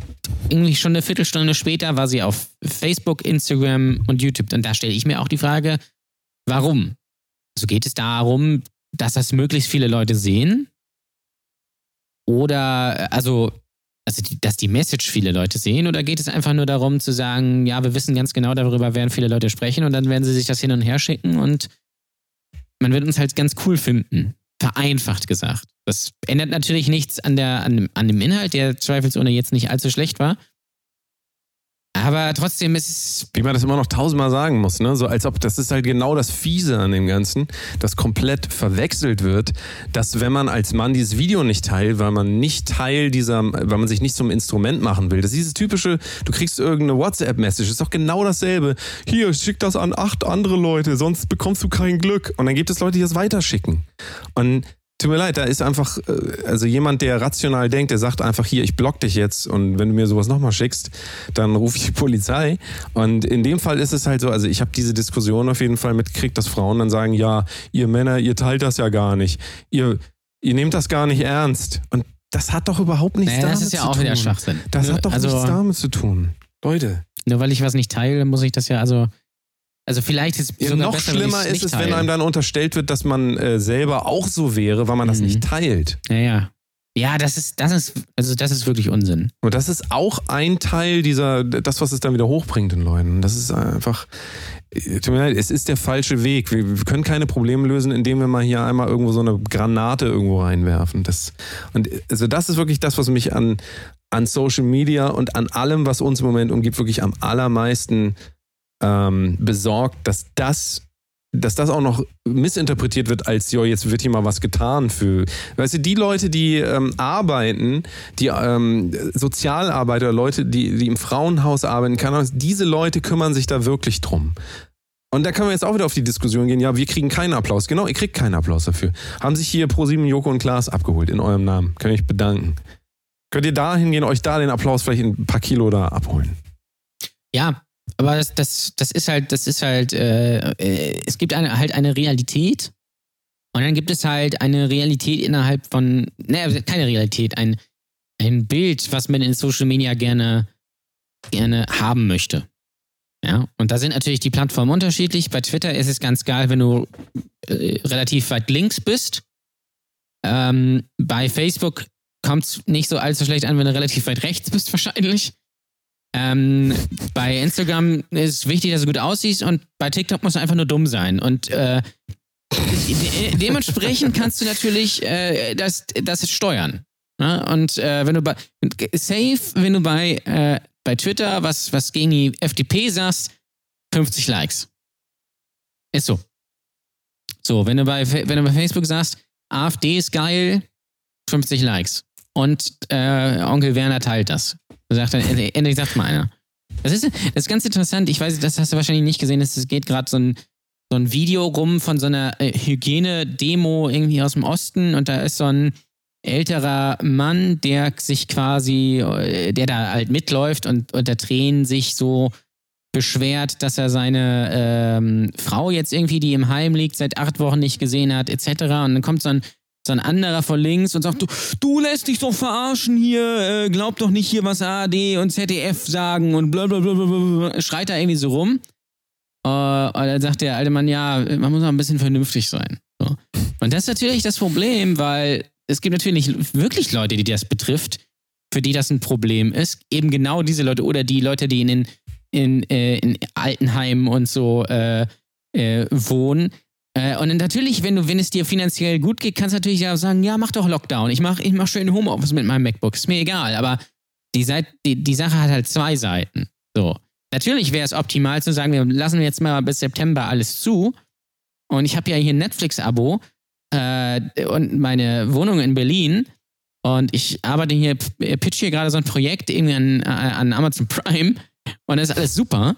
irgendwie schon eine Viertelstunde später war sie auf Facebook, Instagram und YouTube. Und da stelle ich mir auch die Frage, warum? Also geht es darum, dass das möglichst viele Leute sehen? Oder, also, also die, dass die Message viele Leute sehen? Oder geht es einfach nur darum zu sagen, ja, wir wissen ganz genau, darüber werden viele Leute sprechen und dann werden sie sich das hin und her schicken und man wird uns halt ganz cool finden. Vereinfacht gesagt. Das ändert natürlich nichts an, der, an, an dem Inhalt, der zweifelsohne jetzt nicht allzu schlecht war. Aber trotzdem ist es. Wie man das immer noch tausendmal sagen muss, ne? So als ob das ist halt genau das Fiese an dem Ganzen, das komplett verwechselt wird, dass wenn man als Mann dieses Video nicht teilt, weil man nicht Teil dieser, weil man sich nicht zum Instrument machen will. Das ist dieses typische, du kriegst irgendeine WhatsApp-Message, ist doch genau dasselbe. Hier, schick das an acht andere Leute, sonst bekommst du kein Glück. Und dann gibt es Leute, die das weiterschicken. Und Tut mir leid, da ist einfach, äh, also jemand, der rational denkt, der sagt einfach hier, ich block dich jetzt und wenn du mir sowas nochmal schickst, dann rufe ich die Polizei. Und in dem Fall ist es halt so, also ich habe diese Diskussion auf jeden Fall mitgekriegt, dass Frauen dann sagen, ja, ihr Männer, ihr teilt das ja gar nicht. Ihr, ihr nehmt das gar nicht ernst. Und das hat doch überhaupt nichts Naja, damit das ist ja zu auch tun. wieder Schwachsinn. Das hat doch also, nichts damit zu tun. Leute. Nur weil ich was nicht teile, muss ich das ja, also. Also vielleicht ist es Ja, noch besser, wenn schlimmer ist es, wenn teile. einem dann unterstellt wird, dass man äh, selber auch so wäre, weil man das Mhm. nicht teilt. Ja, ja. Ja, das ist, das ist, also das ist wirklich Unsinn. Und das ist auch ein Teil dieser, das, was es dann wieder hochbringt in Leuten. Das ist einfach, äh, tut mir leid, es ist der falsche Weg. Wir, wir können keine Probleme lösen, indem wir mal hier einmal irgendwo so eine Granate irgendwo reinwerfen. Das, und also das ist wirklich das, was mich an, an Social Media und an allem, was uns im Moment umgibt, wirklich am allermeisten ähm, besorgt, dass das dass das auch noch missinterpretiert wird als, ja, jetzt wird hier mal was getan für. Weißt du, die Leute, die ähm, arbeiten, die ähm, Sozialarbeiter, Leute, die, die im Frauenhaus arbeiten, Ahnung, diese Leute kümmern sich da wirklich drum. Und da können wir jetzt auch wieder auf die Diskussion gehen, ja, wir kriegen keinen Applaus. Genau, ihr kriegt keinen Applaus dafür. Haben sich hier ProSieben, Joko und Klaas abgeholt in eurem Namen. Kann ich bedanken. Könnt ihr da hingehen, euch da den Applaus vielleicht in ein paar Kilo da abholen? Ja, aber das, das, das ist halt, das ist halt, äh, äh, es gibt eine, halt eine Realität und dann gibt es halt eine Realität innerhalb von, ne, keine Realität, ein, ein Bild, was man in Social Media gerne, gerne haben möchte. Ja, und da sind natürlich die Plattformen unterschiedlich. Bei Twitter ist es ganz geil, wenn du äh, relativ weit links bist. Ähm, bei Facebook kommt es nicht so allzu schlecht an, wenn du relativ weit rechts bist, wahrscheinlich. Ähm, bei Instagram ist wichtig, dass du gut aussiehst und bei TikTok musst du einfach nur dumm sein. Und äh, de dementsprechend kannst du natürlich äh, das, das steuern. Ne? Und äh, wenn du bei safe, wenn du bei, äh, bei Twitter was, was gegen die FDP sagst, 50 Likes. Ist so. So, wenn du bei, wenn du bei Facebook sagst, AfD ist geil, 50 Likes. Und äh, Onkel Werner teilt das. Sagt dann, endlich sagt mal einer. Das ist, das ist ganz interessant. Ich weiß, das hast du wahrscheinlich nicht gesehen. Es geht gerade so ein, so ein Video rum von so einer äh, Hygiene-Demo irgendwie aus dem Osten und da ist so ein älterer Mann, der sich quasi, äh, der da halt mitläuft und unter Tränen sich so beschwert, dass er seine ähm, Frau jetzt irgendwie, die im Heim liegt, seit acht Wochen nicht gesehen hat, etc. Und dann kommt so ein so ein anderer von links und sagt, du, du lässt dich doch verarschen hier, äh, glaub doch nicht hier, was ARD und ZDF sagen und blablabla, schreit da irgendwie so rum. Äh, und dann sagt der alte Mann, ja, man muss auch ein bisschen vernünftig sein. So. Und das ist natürlich das Problem, weil es gibt natürlich wirklich Leute, die das betrifft, für die das ein Problem ist. Eben genau diese Leute oder die Leute, die in, in, in, äh, in Altenheimen und so äh, äh, wohnen, äh, und natürlich, wenn du, wenn es dir finanziell gut geht, kannst du natürlich ja sagen, ja, mach doch Lockdown. Ich mach, ich mach schön Homeoffice mit meinem MacBook. Ist mir egal. Aber die, Seite, die, die Sache hat halt zwei Seiten. So. Natürlich wäre es optimal zu sagen, wir lassen jetzt mal bis September alles zu. Und ich habe ja hier ein Netflix-Abo äh, und meine Wohnung in Berlin. Und ich arbeite hier, pitch hier gerade so ein Projekt irgendwie an, an Amazon Prime. Und das ist alles super.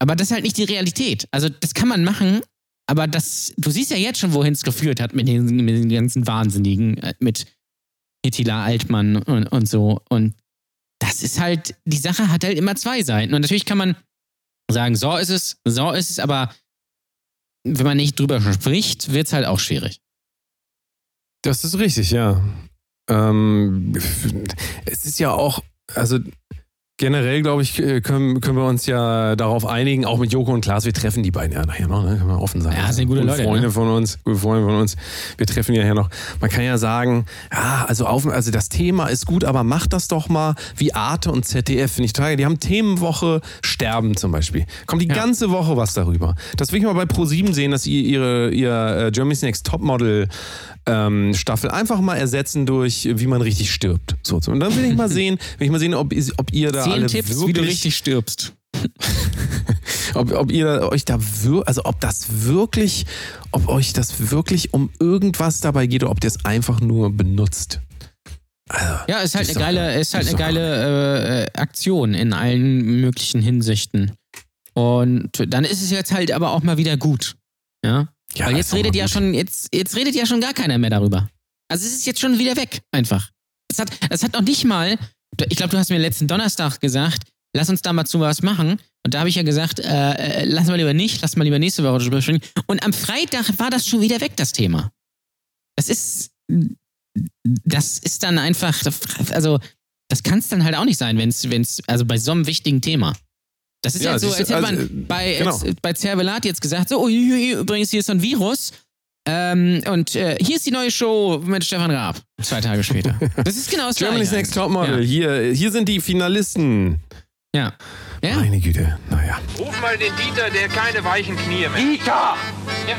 Aber das ist halt nicht die Realität. Also, das kann man machen, aber das, du siehst ja jetzt schon, wohin es geführt hat mit den, mit den ganzen Wahnsinnigen, äh, mit Hittila Altmann und, und so. Und das ist halt, die Sache hat halt immer zwei Seiten. Und natürlich kann man sagen, so ist es, so ist es, aber wenn man nicht drüber spricht, wird es halt auch schwierig. Das ist richtig, ja. Ähm, es ist ja auch, also generell, glaube ich, können, können wir uns ja darauf einigen, auch mit Joko und Klaas, wir treffen die beiden ja nachher noch, ne? können wir offen sein. Ja, sind gute Leute, Freunde ne? von uns, gute Freunde von uns, wir treffen die ja noch. Man kann ja sagen, ja, also, auf, also das Thema ist gut, aber macht das doch mal wie Arte und ZDF, finde ich total. Die haben Themenwoche Sterben zum Beispiel. Kommt die Ja. ganze Woche was darüber. Das will ich mal bei Pro7 sehen, dass ihr ihre, ihr äh, Germany's Next Topmodel ähm, Staffel einfach mal ersetzen durch, wie man richtig stirbt. So. Und dann will ich mal <laughs> sehen, will ich mal sehen, ob, ob ihr da alle Tipps, wirklich, wie du richtig stirbst. <laughs> ob, ob ihr euch da also ob das wirklich, ob euch das wirklich um irgendwas dabei geht oder ob ihr es einfach nur benutzt. Also, Ja, ist halt Ist eine geile, ist halt ist eine geile äh, Aktion in allen möglichen Hinsichten. Und dann ist es jetzt halt aber auch mal wieder gut. Ja. ja, Weil jetzt redet ja gut. schon, jetzt, jetzt redet ja schon gar keiner mehr darüber. Also es ist jetzt schon wieder weg, einfach. Es hat, es hat noch nicht mal, ich glaube, du hast mir letzten Donnerstag gesagt, lass uns da mal zu was machen. Und da habe ich ja gesagt, äh, äh, lass mal lieber nicht, lass mal lieber nächste Woche drüber sprechen. Und am Freitag war das schon wieder weg, das Thema. Das ist, das ist dann einfach, also das kann es dann halt auch nicht sein, wenn es, also bei so einem wichtigen Thema. Das ist ja, ja so, als hätte man also, bei, genau. bei Cervelat jetzt gesagt, so, oh, übrigens, hier ist so ein Virus. Ähm, und äh, hier ist die neue Show mit Stefan Raab, zwei Tage später. <laughs> Das ist genau das Germany's Gleiche. Next Topmodel. Ja. Hier, hier sind die Finalisten. Ja. ja. Meine Güte, naja. Ruf mal den Dieter, der keine weichen Knie mehr. Dieter! Ja.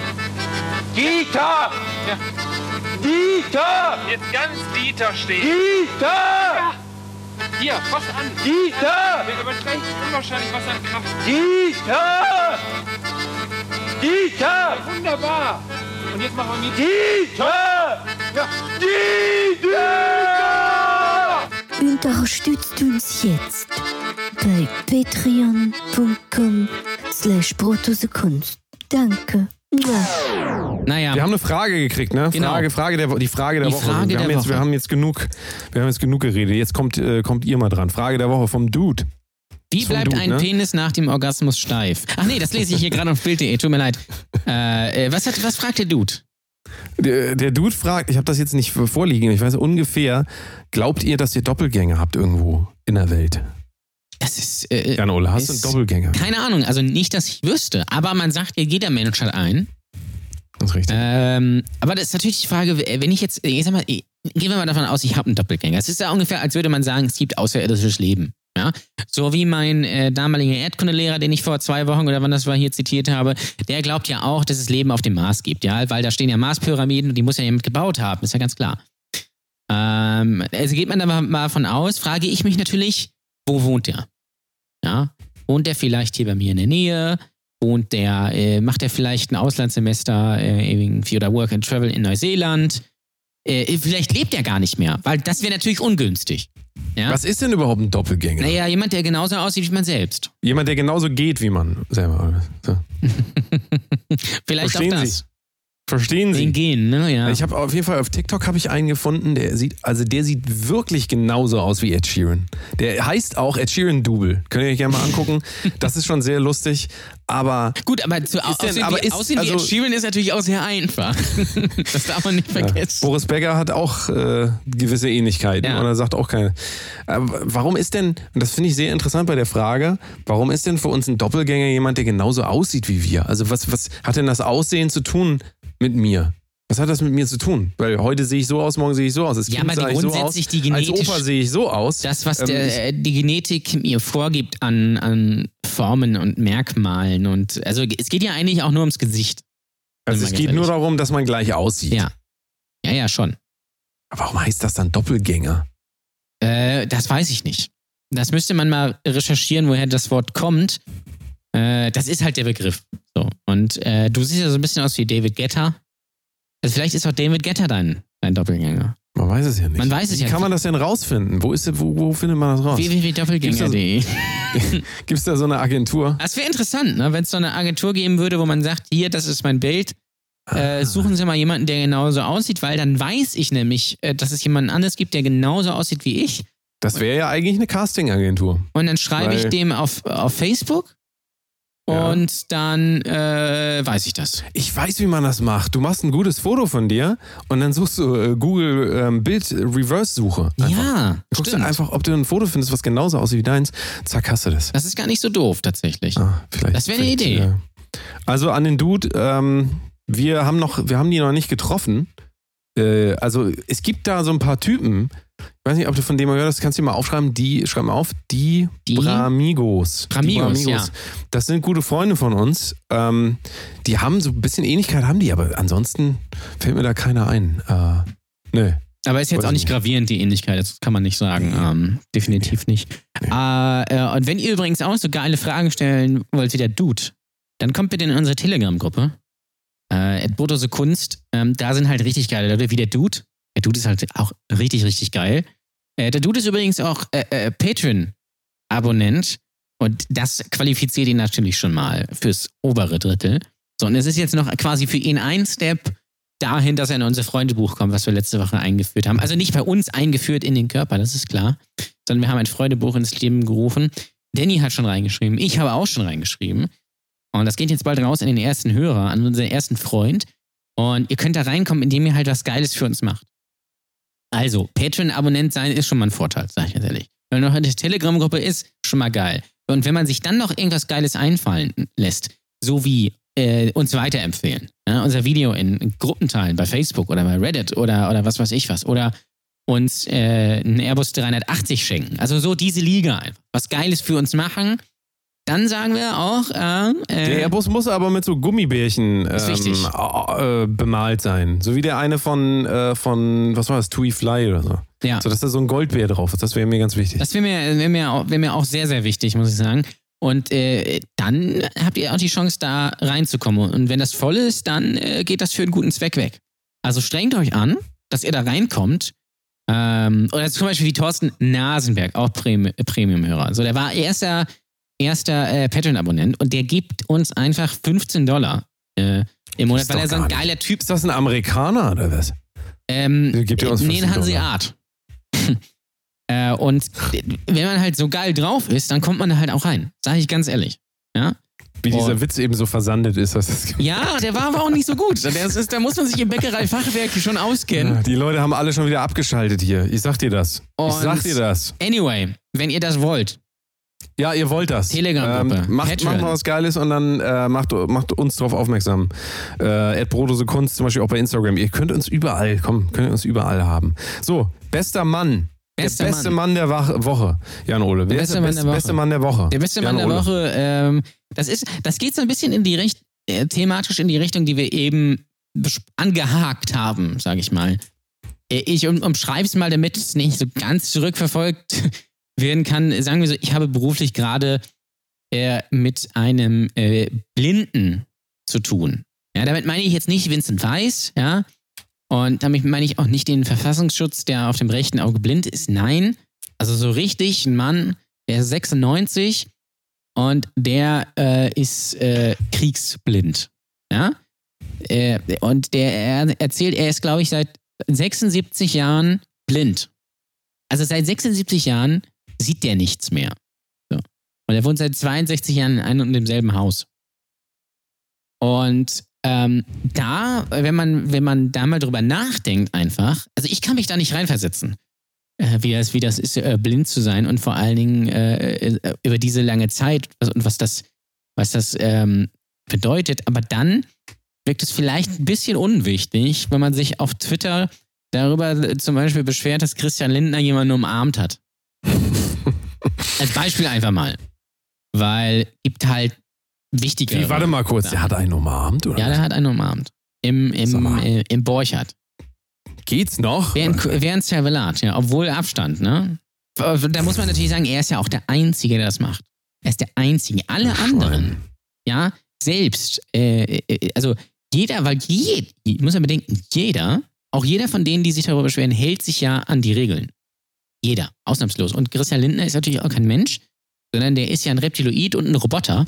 Dieter! Ja. Dieter! Jetzt ganz Dieter stehen. Dieter! Ja. Hier, fass an. Dieter! Wir überträgt unwahrscheinlich was an Kraft. Dieter! Dieter! Ja, wunderbar. Und jetzt machen wir mit. Dieter! Ja. Dieter! Unterstützt uns jetzt bei patreon.com slash Kunst. Danke. Naja. Wir haben eine Frage gekriegt, ne? Genau. Frage, Frage der, die Frage der Die Woche. Frage wir, der haben jetzt, Woche. wir haben jetzt genug, wir haben jetzt genug geredet. Jetzt kommt, äh, kommt ihr mal dran. Frage der Woche vom Dude. Wie bleibt Dude, ein ne? Penis nach dem Orgasmus steif? Ach nee, das lese ich hier gerade auf Bild.de. Tut mir leid. Äh, äh, was, hat, was fragt der Dude? Der, der Dude fragt, ich habe das jetzt nicht vorliegen, ich weiß ungefähr, glaubt ihr, dass ihr Doppelgänger habt irgendwo in der Welt? Das ist. Äh, Jan Ole, hast du einen Doppelgänger? Keine Ahnung, also nicht, dass ich wüsste, aber man sagt ja, jeder Mensch hat einen. Das ist richtig. Ähm, aber das ist natürlich die Frage, wenn ich jetzt, ich sag mal, gehen wir mal davon aus, ich habe einen Doppelgänger. Es ist ja ungefähr, als würde man sagen, es gibt außerirdisches Leben. Ja? So wie mein äh, damaliger Erdkundelehrer, den ich vor zwei Wochen oder wann das war hier zitiert habe, der glaubt ja auch, dass es Leben auf dem Mars gibt, ja, weil da stehen ja Marspyramiden und die muss ja jemand gebaut haben, ist ja ganz klar. Ähm, also geht man da mal- von aus, frage ich mich natürlich, wo wohnt der? Ja, wohnt der vielleicht hier bei mir in der Nähe? Wohnt der, äh, macht der vielleicht ein Auslandssemester äh, irgendwie oder Work and Travel in Neuseeland? Äh, vielleicht lebt er gar nicht mehr, weil das wäre natürlich ungünstig. Ja? Was ist denn überhaupt ein Doppelgänger? Naja, jemand, der genauso aussieht wie man selbst. Jemand, der genauso geht wie man selber. So. <laughs> Vielleicht Verstehen auch Sie? das. Verstehen Sie? Den Gen, ne? Ja. Ich habe auf jeden Fall auf TikTok habe ich einen gefunden, der sieht, also der sieht wirklich genauso aus wie Ed Sheeran. Der heißt auch Ed Sheeran Double. Könnt ihr euch gerne mal angucken. Das ist schon sehr lustig. Aber Gut, aber zu denn- aussehen, aber wie, ist- aussehen wie also- Ed Sheeran ist natürlich auch sehr einfach. <laughs> das darf man nicht vergessen. Boris Becker hat auch äh, gewisse Ähnlichkeiten Ja. und er sagt auch keine. Aber warum ist denn, und das finde ich sehr interessant bei der Frage, warum ist denn für uns ein Doppelgänger jemand, der genauso aussieht wie wir? Also was, was hat denn das Aussehen zu tun mit mir? Was hat das mit mir zu tun? Weil heute sehe ich so aus, morgen sehe ich so aus. Als Ja, Kind aber die ich so aus. grundsätzlich die Als genetisch- Opa sehe ich so aus. Das, was Ähm, der, ich- äh, die Genetik mir vorgibt an, an Formen und Merkmalen und also es geht ja eigentlich auch nur ums Gesicht. also es geht ganz nur ehrlich. darum, dass man gleich aussieht. Ja. Ja, ja, schon. Aber Warum heißt das dann Doppelgänger? Äh, das weiß ich nicht. Das müsste man mal recherchieren, woher das Wort kommt. Äh, das ist halt der Begriff. So. Und äh, du siehst ja so ein bisschen aus wie David Guetta. Also vielleicht ist auch David Guetta dein, dein Doppelgänger. Man weiß es ja nicht. Man weiß es Wie ja kann nicht. man das denn rausfinden? Wo, ist, wo, wo findet man das raus? www.doppelgänger.de. <laughs> Gibt es da so eine Agentur? Das wäre interessant, ne? wenn es so eine Agentur geben würde, wo man sagt, hier, das ist mein Bild. Ah. Äh, suchen Sie mal jemanden, der genauso aussieht, weil dann weiß ich nämlich, äh, dass es jemanden anderes gibt, der genauso aussieht wie ich. Das wäre ja eigentlich eine Casting-Agentur. Und dann schreibe ich Weil- dem auf, auf Facebook Ja. und dann äh, weiß ich das. Ich weiß, wie man das macht. Du machst ein gutes Foto von dir und dann suchst du äh, Google ähm, Bild-Reverse-Suche. Einfach. Ja, Guckst stimmt. du einfach, ob du ein Foto findest, was genauso aussieht wie deins. Zack, hast du das. Das ist gar nicht so doof, tatsächlich. Ah, vielleicht, Das wäre eine Idee. äh, Also an den Dude, ähm, wir haben noch, wir haben die noch nicht getroffen. Äh, also es gibt da so ein paar Typen. Ich weiß nicht, ob du von dem mal gehört hast, kannst du dir mal aufschreiben, die, schreib mal auf, die, Die? Bramigos. Bramigos, die ja. Das sind gute Freunde von uns. Ähm, die haben so ein bisschen Ähnlichkeit, haben die, aber ansonsten fällt mir da keiner ein. Äh, nö. Aber ist jetzt auch nicht nicht. gravierend, die Ähnlichkeit. Das kann man nicht sagen. Ähm, definitiv nicht. Nee. Äh, äh, und wenn ihr übrigens auch so geile Fragen stellen wollt wie der Dude, dann kommt bitte in unsere Telegram-Gruppe. Äh, Botose Kunst. Ähm, da sind halt richtig geile Leute, wie der Dude. Der Dude ist halt auch richtig, richtig geil. Äh, der Dude ist übrigens auch äh, äh, Patreon-Abonnent. Und das qualifiziert ihn natürlich schon mal fürs obere Drittel. So, und es ist jetzt noch quasi für ihn ein Step dahin, dass er in unser Freundebuch kommt, was wir letzte Woche eingeführt haben. Also nicht bei uns eingeführt in den Körper, das ist klar, sondern wir haben ein Freundebuch ins Leben gerufen. Danny hat schon reingeschrieben, ich habe auch schon reingeschrieben. Und das geht jetzt bald raus in den ersten Hörer, an unseren ersten Freund. Und ihr könnt da reinkommen, indem ihr halt was Geiles für uns macht. Also, Patreon-Abonnent sein ist schon mal ein Vorteil, sag ich ganz ehrlich. Wenn man noch in der Telegram-Gruppe ist, schon mal geil. Und wenn man sich dann noch irgendwas Geiles einfallen lässt, so wie äh, uns weiterempfehlen, ja, unser Video in, in Gruppen teilen, bei Facebook oder bei Reddit oder, oder was weiß ich was, oder uns äh, einen Airbus 380 schenken. Also so diese Liga einfach. Was Geiles für uns machen. Dann sagen wir auch, äh, äh, Der Airbus muss aber mit so Gummibärchen ähm, äh, bemalt sein. So wie der eine von, äh, von was war das, Tui Fly oder so. ja. So, dass da so ein Goldbär drauf ist. Das wäre mir ganz wichtig. Das wäre mir, wär mir, auch- wär mir auch sehr, sehr wichtig, muss ich sagen. Und äh, dann habt ihr auch die Chance, da reinzukommen. Und wenn das voll ist, dann äh, geht das für einen guten Zweck weg. Also strengt euch an, dass ihr da reinkommt. Ähm, oder zum Beispiel wie Thorsten Nasenberg, auch Premi- Premium-Hörer. Also der war erster, erster äh, Patreon-Abonnent und der gibt uns einfach 15 Dollar äh, im Monat, Ist weil er so ein geiler Typ Ist das ein Amerikaner oder was? ähm, Gibt ihr uns nee, ein 15 Hanseat. äh, und wenn man halt so geil drauf ist, dann kommt man da halt auch rein. Sag ich ganz ehrlich. Ja? Wie dieser Und- Witz eben so versandet ist. Das ist Ja, der war aber auch nicht so gut. Ist, da muss man sich im Bäckerei-Fachwerk schon auskennen. die Leute haben alle schon wieder abgeschaltet hier. Ich sag dir das. ich Und- sag dir das. Anyway, wenn ihr das wollt, Ja, ihr wollt das. Telegram-Gruppe, Ähm, macht, macht mal was Geiles und dann äh, macht, macht uns darauf aufmerksam. Äh, Brotose Kunst zum Beispiel auch bei Instagram. Ihr könnt uns überall, komm, könnt ihr uns überall haben. So, bester Mann. Bester der beste Mann. Mann, der Woche. Jan Ole. Wer beste der Mann beste, der Woche. beste Mann der Woche? der beste Mann der. Woche, ähm, das, ist, das geht so ein bisschen in die Richt äh, thematisch in die Richtung, die wir eben angehakt haben, sage ich mal. Äh, Ich um, umschreibe es mal, damit es nicht so ganz zurückverfolgt werden kann. Sagen wir so, ich habe beruflich gerade äh, mit einem äh, Blinden zu tun. Ja, damit meine ich jetzt nicht Vincent Weiss, ja. Und damit meine ich auch nicht den Verfassungsschutz, der auf dem rechten Auge blind ist. Nein, also so richtig ein Mann, der ist 96 und der äh, ist äh, kriegsblind. Ja? Äh, und der er erzählt, er ist, glaube ich, seit 76 Jahren blind. Also seit 76 Jahren sieht der nichts mehr. So. Und er wohnt seit 62 Jahren in einem und demselben Haus. Und ähm, da, wenn man, wenn man da mal drüber nachdenkt, einfach, also ich kann mich da nicht reinversetzen, äh, wie, das, wie das ist, äh, blind zu sein und vor allen Dingen äh, äh, über diese lange Zeit was, und was das, was das ähm, bedeutet. Aber dann wirkt es vielleicht ein bisschen unwichtig, wenn man sich auf Twitter darüber zum Beispiel beschwert, dass Christian Lindner jemanden umarmt hat. Als Beispiel einfach mal. Weil gibt halt wichtige. Wie, warte mal kurz, der hat einen umarmt, oder? Ja, der hat einen umarmt. Im, im, äh, im Borchardt. Geht's noch? Während, während Servelat, ja, obwohl Abstand, ne? Da muss man natürlich sagen, er ist ja auch der Einzige, der das macht. Er ist der Einzige. Alle Schwein. anderen, ja, selbst, äh, äh, also jeder, weil jeder, muss man bedenken, jeder, auch jeder von denen, die sich darüber beschweren, hält sich ja an die Regeln. Jeder, ausnahmslos. Und Christian Lindner ist natürlich auch kein Mensch, sondern der ist ja ein Reptiloid und ein Roboter.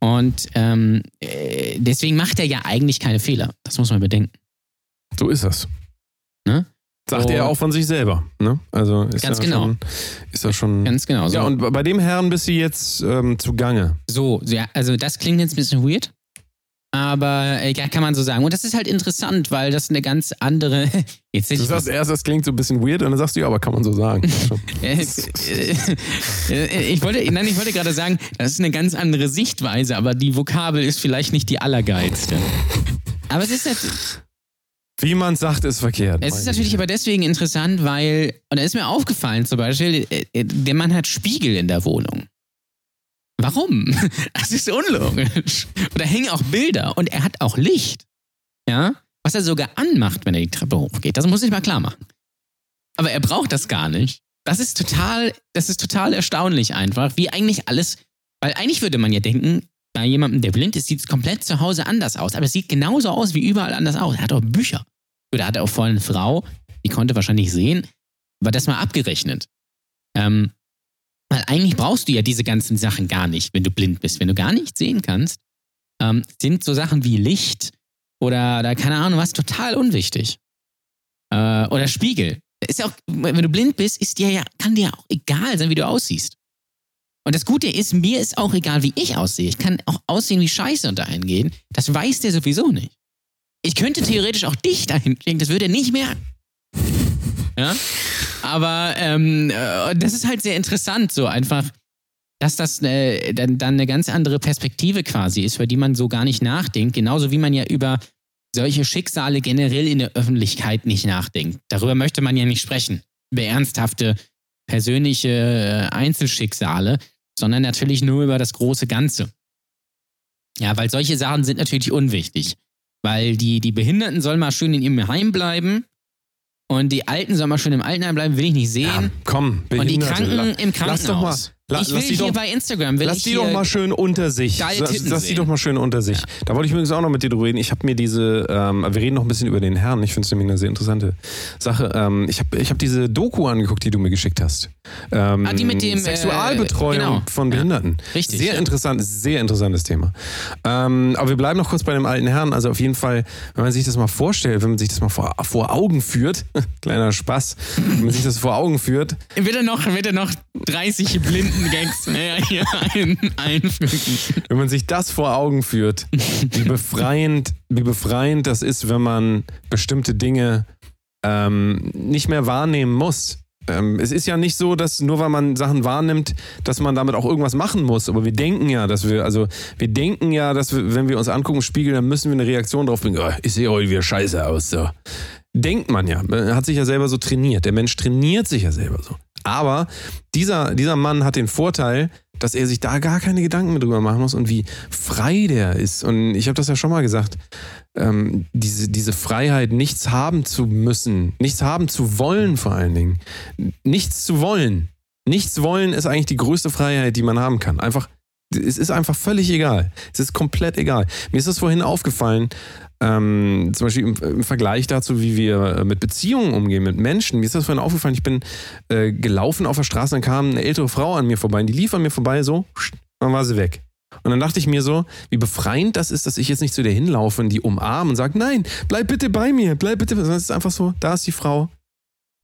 Und ähm, äh, deswegen macht er ja eigentlich keine Fehler. Das muss man bedenken. So ist das. Ne? Sagt So. er auch von sich selber. Ne? Also ist Ganz genau. Schon, ist das schon. Ganz genau. So. ja, und bei dem Herrn bist du jetzt ähm, zugange. So, ja, also das klingt jetzt ein bisschen weird, aber äh, ja, kann man so sagen. Und das ist halt interessant, weil das eine ganz andere. <laughs> Jetzt Du sagst erst, das klingt so ein bisschen weird und dann sagst du, ja, aber kann man so sagen. <laughs> Äh, äh, ich wollte, nein, ich wollte gerade sagen, das ist eine ganz andere Sichtweise, aber die Vokabel ist vielleicht nicht die allergeilste. Aber es ist, nat- Wie man sagt, ist verkehrt. es ist natürlich aber deswegen interessant, weil, und da ist mir aufgefallen zum Beispiel, der Mann hat Spiegel in der Wohnung. Warum? <laughs> Das ist unlogisch. Und da hängen auch Bilder und er hat auch Licht. Ja? Was er sogar anmacht, wenn er die Treppe hochgeht. Das muss ich mal klar machen. Aber er braucht das gar nicht. Das ist total, das ist total erstaunlich einfach, wie eigentlich alles, weil eigentlich würde man ja denken, bei jemandem, der blind ist, sieht es komplett zu Hause anders aus. Aber es sieht genauso aus wie überall anders aus. Er hat auch Bücher. Oder hat er auch vorhin eine Frau, die konnte wahrscheinlich sehen, aber das mal abgerechnet. Ähm, weil eigentlich brauchst du ja diese ganzen Sachen gar nicht, wenn du blind bist. Wenn du gar nicht sehen kannst, ähm, sind so Sachen wie Licht oder, oder keine Ahnung was, total unwichtig. Äh, oder Spiegel. Ist auch, wenn du blind bist, ist dir ja, kann dir auch egal sein, wie du aussiehst. Und das Gute ist, mir ist auch egal, wie ich aussehe. Ich kann auch aussehen wie Scheiße und dahin gehen. Das weiß der sowieso nicht. Ich könnte theoretisch auch dich dahin kriegen, das würde er nicht merken. Ja? Aber ähm, äh, das ist halt sehr interessant, so einfach, dass das äh, dann, dann eine ganz andere Perspektive quasi ist, über die man so gar nicht nachdenkt. Genauso wie man ja über solche Schicksale generell in der Öffentlichkeit nicht nachdenkt. Darüber möchte man ja nicht sprechen. Über ernsthafte persönliche äh, Einzelschicksale, sondern natürlich nur über das große Ganze. Ja, weil solche Sachen sind natürlich unwichtig. Weil die, die Behinderten sollen mal schön in ihrem Heim bleiben und die Alten sollen mal schön im Altenheim bleiben, will ich nicht sehen. Ja, komm, und die Behinderte, Kranken im Lass doch mal, Krankenhaus. La- ich will lass die hier doch, bei Instagram, will lass die doch mal schön unter sich. geile Lass, Titten lass die doch mal schön unter sich. Da wollte ich übrigens auch noch mit dir drüber reden. Ich habe mir diese, ähm, wir reden noch ein bisschen über den Herrn. Ich finde es nämlich eine sehr interessante Sache. Ähm, ich habe ich hab diese Doku angeguckt, die du mir geschickt hast. Ähm, Ah, die mit dem, äh, Sexualbetreuung genau. von Ja. Behinderten. Richtig, Sehr ja. interessant, sehr interessantes Thema. Ähm, aber wir bleiben noch kurz bei dem alten Herrn. Also auf jeden Fall, wenn man sich das mal vorstellt, wenn man sich das mal vor, vor Augen führt, <laughs> kleiner Spaß, wenn man sich das vor Augen führt, Wird er noch, wird er noch 30 blinden Gags äh, hier ein, einfügen? Wenn man sich das vor Augen führt, wie befreiend, wie befreiend das ist, wenn man bestimmte Dinge ähm, nicht mehr wahrnehmen muss. Ähm, es ist ja nicht so, dass nur weil man Sachen wahrnimmt, dass man damit auch irgendwas machen muss. Aber wir denken ja, dass wir, also wir denken ja, dass wir, wenn wir uns angucken, Spiegel, dann müssen wir eine Reaktion drauf bringen. Oh, ich sehe heute wieder scheiße aus. So. Denkt man ja. Man hat sich ja selber so trainiert. Der Mensch trainiert sich ja selber so. Aber dieser, dieser Mann hat den Vorteil, dass er sich da gar keine Gedanken mehr drüber machen muss und wie frei der ist. Und ich habe das ja schon mal gesagt, ähm, diese, diese Freiheit, nichts haben zu müssen, nichts haben zu wollen vor allen Dingen. Nichts zu wollen. Nichts wollen ist eigentlich die größte Freiheit, die man haben kann. Einfach, es ist einfach völlig egal. Es ist komplett egal. Mir ist das vorhin aufgefallen, ähm, zum Beispiel im, im Vergleich dazu, wie wir äh, mit Beziehungen umgehen, mit Menschen. Mir ist das vorhin aufgefallen, ich bin äh, gelaufen auf der Straße, dann kam eine ältere Frau an mir vorbei und die lief an mir vorbei so, dann war sie weg. Und dann dachte ich mir so, wie befreiend das ist, dass ich jetzt nicht zu der hinlaufe und die umarme und sage, nein, bleib bitte bei mir, bleib bitte. Sondern es ist einfach so, da ist die Frau.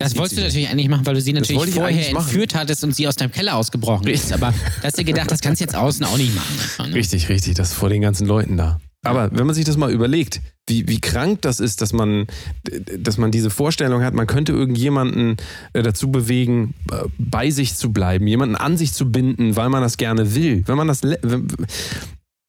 Das wolltest du natürlich eigentlich machen, weil du sie natürlich ich vorher machen. entführt hattest und sie aus deinem Keller ausgebrochen ist. Aber da hast du gedacht, das kannst du jetzt außen auch nicht machen. ne? Richtig, richtig, das vor den ganzen Leuten da. Aber wenn man sich das mal überlegt, wie, wie krank das ist, dass man, dass man diese Vorstellung hat, man könnte irgendjemanden äh, dazu bewegen, äh, bei sich zu bleiben, jemanden an sich zu binden, weil man das gerne will. Wenn man das,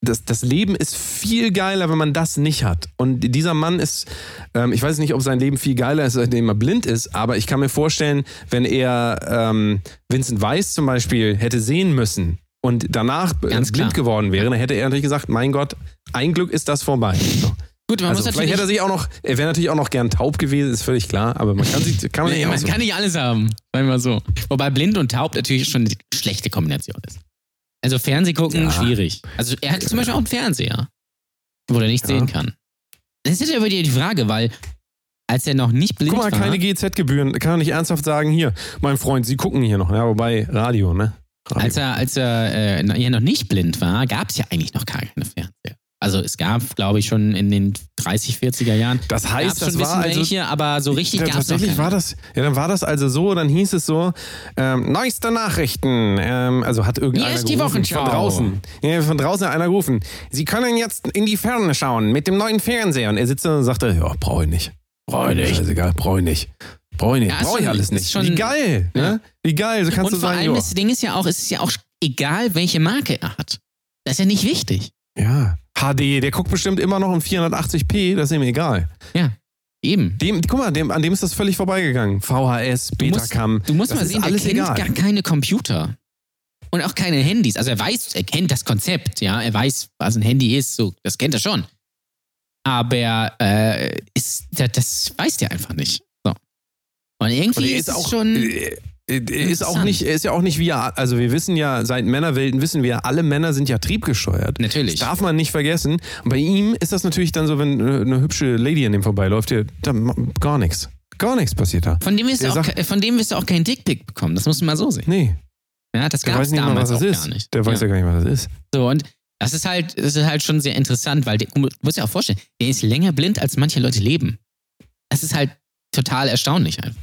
das, das Leben ist viel geiler, wenn man das nicht hat. Und dieser Mann ist, ähm, ich weiß nicht, ob sein Leben viel geiler ist, seitdem er blind ist, aber ich kann mir vorstellen, wenn er ähm, Vincent Weiss zum Beispiel hätte sehen müssen und danach Ganz blind klar. geworden wäre, dann hätte er natürlich gesagt, mein Gott, ein Glück ist das vorbei. So. Gut, man Also muss vielleicht hätte er sich auch noch, er wäre natürlich auch noch gern taub gewesen, ist völlig klar, aber man kann sich, kann man Nee, man aussuchen. kann nicht alles haben, sagen wir mal so. Wobei blind und taub natürlich schon eine schlechte Kombination ist. Also Fernseh gucken, Ja. schwierig. Also er hat zum Beispiel auch einen Fernseher, wo er nicht Ja. sehen kann. Das ist ja über die Frage, weil als er noch nicht blind Guck mal, war, keine GZ-Gebühren, kann er nicht ernsthaft sagen, hier, mein Freund, Sie gucken hier noch, ja, wobei Radio, ne? Als er, als er äh, ja noch nicht blind war, gab es ja eigentlich noch gar keine Fernseher. Also es gab, glaube ich, schon in den 30, 40er Jahren. das heißt, das war also welche, aber so richtig Ja, gab es tatsächlich war das, ja, dann war das also so, dann hieß es so, ähm, neueste Nachrichten, ähm, also hat irgendeiner Hier ist die gerufen, Wochenschau. von draußen, ja, von draußen hat einer gerufen, Sie können jetzt in die Ferne schauen mit dem neuen Fernseher. Und er sitzt da und sagte, ja, brauche ich nicht, brauche ich nicht, scheißegal, brauche ich nicht, brauche ich nicht, Ja, ist brauche ich schon- alles nicht, schon- wie geil, Ja. ne? wie geil, so kannst Und du vor sagen, allem ja. das Ding ist ja auch, es ist ja auch egal, welche Marke er hat. Das ist ja nicht wichtig. ja, HD, der guckt bestimmt immer noch im 480p, das ist ihm egal. Ja, eben. Dem, guck mal, dem, an dem ist das völlig vorbeigegangen. VHS, Du musst, Betacam. du musst mal sehen, der alles kennt egal. gar keine Computer. Und auch keine Handys. Also er weiß, er kennt das Konzept, ja. Er weiß, was ein Handy ist, so, das kennt er schon. Aber äh, ist, das, das weiß der einfach nicht. Und irgendwie Und ist, ist auch, schon. äh, äh, er ist auch nicht, ist ja auch nicht wie, also wir wissen ja, seit Männerwelten wissen wir, alle Männer sind ja triebgesteuert. Natürlich. Das darf man nicht vergessen. Und bei ihm ist das natürlich dann so, wenn äh, eine hübsche Lady an dem vorbeiläuft, ma- gar nichts. Gar nichts passiert da. Von dem, wirst du auch, sagt- ke- von dem wirst du auch keinen Dickpick bekommen. Das musst du mal so sehen. Nee, Ja, das gab es mal, damals das auch ist. gar nicht. Der weiß ja. gar nicht, was das ist. So, und Das ist halt, das ist halt schon sehr interessant, weil der, du musst dir auch vorstellen, der ist länger blind, als manche Leute leben. Das ist halt total erstaunlich einfach.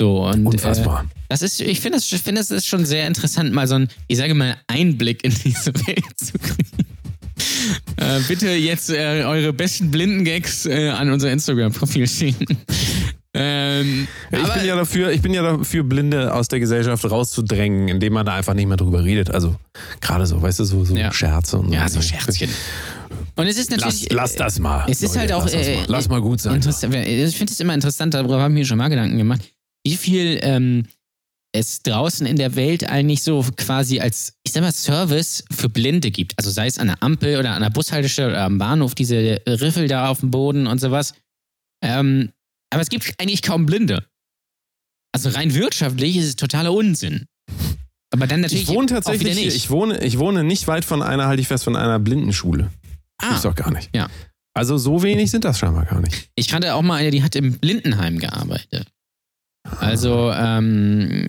So, und, Unfassbar. Äh, das ist, ich finde das, ich finde das ist schon sehr interessant, mal so ein, ich sage mal, Einblick in <laughs> diese Welt zu kriegen. Äh, bitte jetzt äh, eure besten Blinden-Gags äh, an unser Instagram-Profil schicken. Ähm, ich bin ja dafür, ich bin ja dafür, Blinde aus der Gesellschaft rauszudrängen, indem man da einfach nicht mehr drüber redet. Also gerade so, weißt du, so, so Ja. Scherze und so. ja, so Scherzchen. Und es ist Lass, natürlich. lass das mal. Es ist Leute, halt auch. Lass, äh, mal. lass mal gut sein. Ich finde es immer interessant, darüber haben wir schon mal Gedanken gemacht, wie viel ähm, es draußen in der Welt eigentlich so quasi als, ich sag mal, Service für Blinde gibt. Also sei es an der Ampel oder an der Bushaltestelle oder am Bahnhof, diese Riffel da auf dem Boden und sowas. Ähm, aber es gibt eigentlich kaum Blinde. Also rein wirtschaftlich ist es totaler Unsinn. Aber dann natürlich. Ich wohne tatsächlich nicht. ich wohne, ich wohne nicht weit von einer, halte ich fest, von einer Blindenschule. ah, Gibt's doch gar nicht. Ja. Also so wenig sind das scheinbar gar nicht. Ich kannte auch mal eine, die hat im Blindenheim gearbeitet. Also, ähm,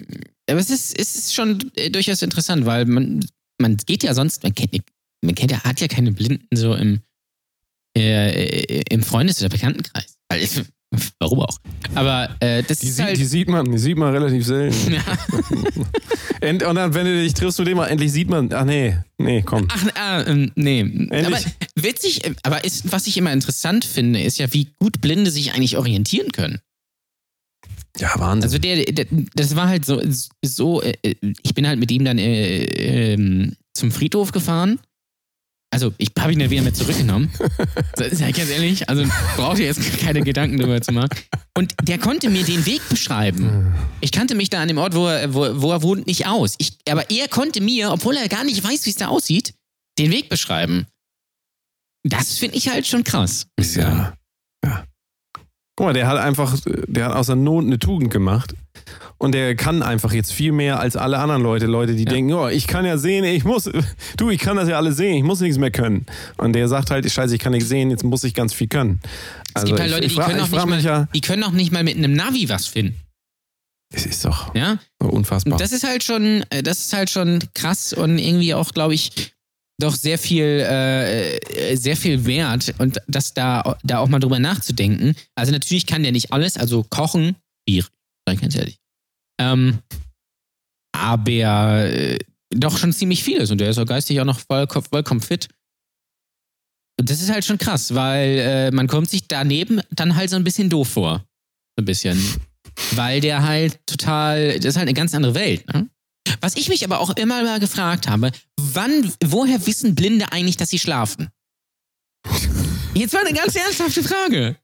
aber es ist, es ist schon äh, durchaus interessant, weil man, man geht ja sonst, man kennt, man kennt ja, hat ja keine Blinden so im, äh, äh, im Freundes- oder Bekanntenkreis. Es- <laughs> Warum auch? Aber äh, das Die, ist sieht, halt. die sieht man, die sieht man relativ selten. <laughs> und dann, wenn du dich triffst mit dem, endlich sieht man, ach nee, nee, komm. Ach, ah, ähm, nee. Aber witzig, aber ist, was ich immer interessant finde, ist ja, wie gut Blinde sich eigentlich orientieren können. Ja, Wahnsinn. Also der, der das war halt so, so äh, ich bin halt mit ihm dann äh, ähm, zum Friedhof gefahren. Also ich habe ihn ja wieder mit zurückgenommen. Das ist ja ganz ehrlich, also braucht ihr jetzt keine Gedanken darüber zu machen. Und der konnte mir den Weg beschreiben. Ich kannte mich da an dem Ort, wo er, wo, wo er wohnt, nicht aus. Ich, aber er konnte mir, obwohl er gar nicht weiß, wie es da aussieht, den Weg beschreiben. Das finde ich halt schon krass. Ist ja. Guck mal, der hat einfach, der hat aus der Not eine Tugend gemacht. Und der kann einfach jetzt viel mehr als alle anderen Leute. Leute, die Ja. denken, oh, ich kann ja sehen, ich muss, du, ich kann das ja alles sehen, ich muss nichts mehr können. Und der sagt halt, scheiße, ich kann nichts sehen, jetzt muss ich ganz viel können. Es gibt halt Leute, die können, auch nicht mal, ja, die können auch nicht mal mit einem Navi was finden. es ist doch Ja? unfassbar. Das ist halt schon, äh, das ist halt schon krass und irgendwie auch, glaube ich, doch sehr viel, äh, äh, sehr viel wert und das da, da auch mal drüber nachzudenken. Also natürlich kann der nicht alles, also kochen, schwierig, sag ich ganz ehrlich. Ähm, aber äh, doch schon ziemlich vieles und der ist auch geistig auch noch voll, vollkommen fit. Und das ist halt schon krass, weil äh, man kommt sich daneben dann halt so ein bisschen doof vor. So ein bisschen. <laughs> Weil der halt total, das ist halt eine ganz andere Welt. Ne? Was ich mich aber auch immer mal gefragt habe, wann, woher wissen Blinde eigentlich, dass sie schlafen? Jetzt mal eine ganz ernsthafte Frage.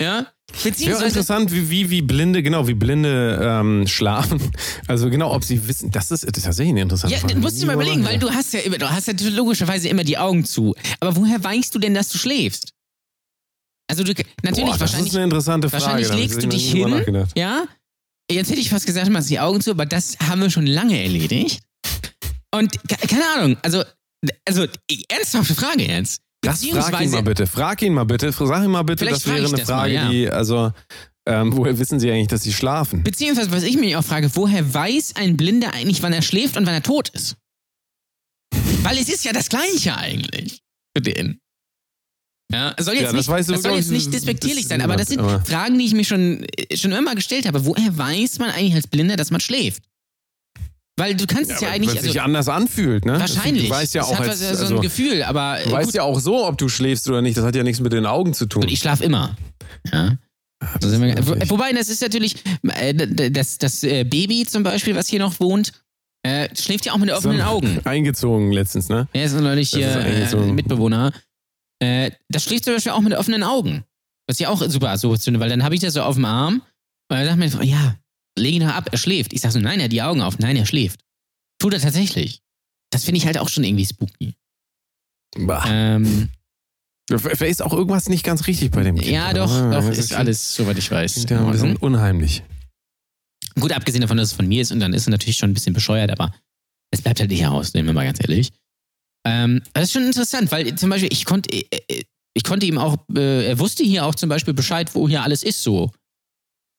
Ja? Wäre Beziehungsweise, interessant, wie, wie, wie Blinde, genau, wie Blinde ähm, <laughs> schlafen. Also genau, ob sie wissen, das ist, das ist tatsächlich eine interessante ja, Frage. dann musst du mal überlegen, weil du hast ja immer, du hast ja logischerweise immer die Augen zu. Aber woher weißt du denn, dass du schläfst? Also du, natürlich, Boah, das wahrscheinlich, ist eine interessante Frage. wahrscheinlich legst du dich hin, ja? Jetzt hätte ich fast gesagt, machst die Augen zu, aber das haben wir schon lange erledigt. Und ke- keine Ahnung, also, also ernsthafte Frage jetzt. Das frag ihn mal bitte. Frag ihn mal bitte. Sag ihn mal bitte, das wäre eine das mal, Frage, ja. die, also, ähm, woher wissen sie eigentlich, dass sie schlafen? Beziehungsweise, was ich mich auch frage, woher weiß ein Blinder eigentlich, wann er schläft und wann er tot ist? Weil es ist ja das Gleiche eigentlich für den. Ja, es soll jetzt Ja, das nicht, weißt du, das soll jetzt ich, nicht das- despektierlich das- sein, aber das sind aber- Fragen, die ich mir schon, schon immer gestellt habe. Woher weiß man eigentlich als Blinder, dass man schläft? Weil du kannst es ja, weil eigentlich, es also, sich anders anfühlt, ne? wahrscheinlich. Du weißt ja Es auch als, was- so also, ein Gefühl, aber du weißt gut, ja auch so, ob du schläfst oder nicht. Das hat ja nichts mit den Augen zu tun. und ich schlafe immer. Ja. Da sind wir, wobei, das ist natürlich, äh, das, das äh, Baby zum Beispiel, was hier noch wohnt, schläft ja auch mit offenen Augen. <laughs> Eingezogen letztens, ne? Er ist neulich Das hier Mitbewohner. Äh, das schläft zum Beispiel auch mit offenen Augen. Was ich auch super assoziiert, weil dann habe ich das so auf dem Arm und dann sagt mir, ja, leg ihn doch ab, er schläft. Ich sag so, nein, er hat die Augen auf. Nein, er schläft. Tut er tatsächlich. Das finde ich halt auch schon irgendwie spooky. Bah. Ähm, ist auch irgendwas nicht ganz richtig bei dem Kind. ja, doch, Ah, doch, das ist alles, soweit ich weiß. Ja, bisschen Ordnung. unheimlich. Gut, abgesehen davon, dass es von mir ist und dann ist es natürlich schon ein bisschen bescheuert, aber es bleibt halt nicht heraus, nehmen wir mal ganz ehrlich. Ähm, das ist schon interessant, weil zum Beispiel ich konnte, äh, äh, ich konnte ihm auch, äh, er wusste hier auch zum Beispiel Bescheid, wo hier alles ist, so.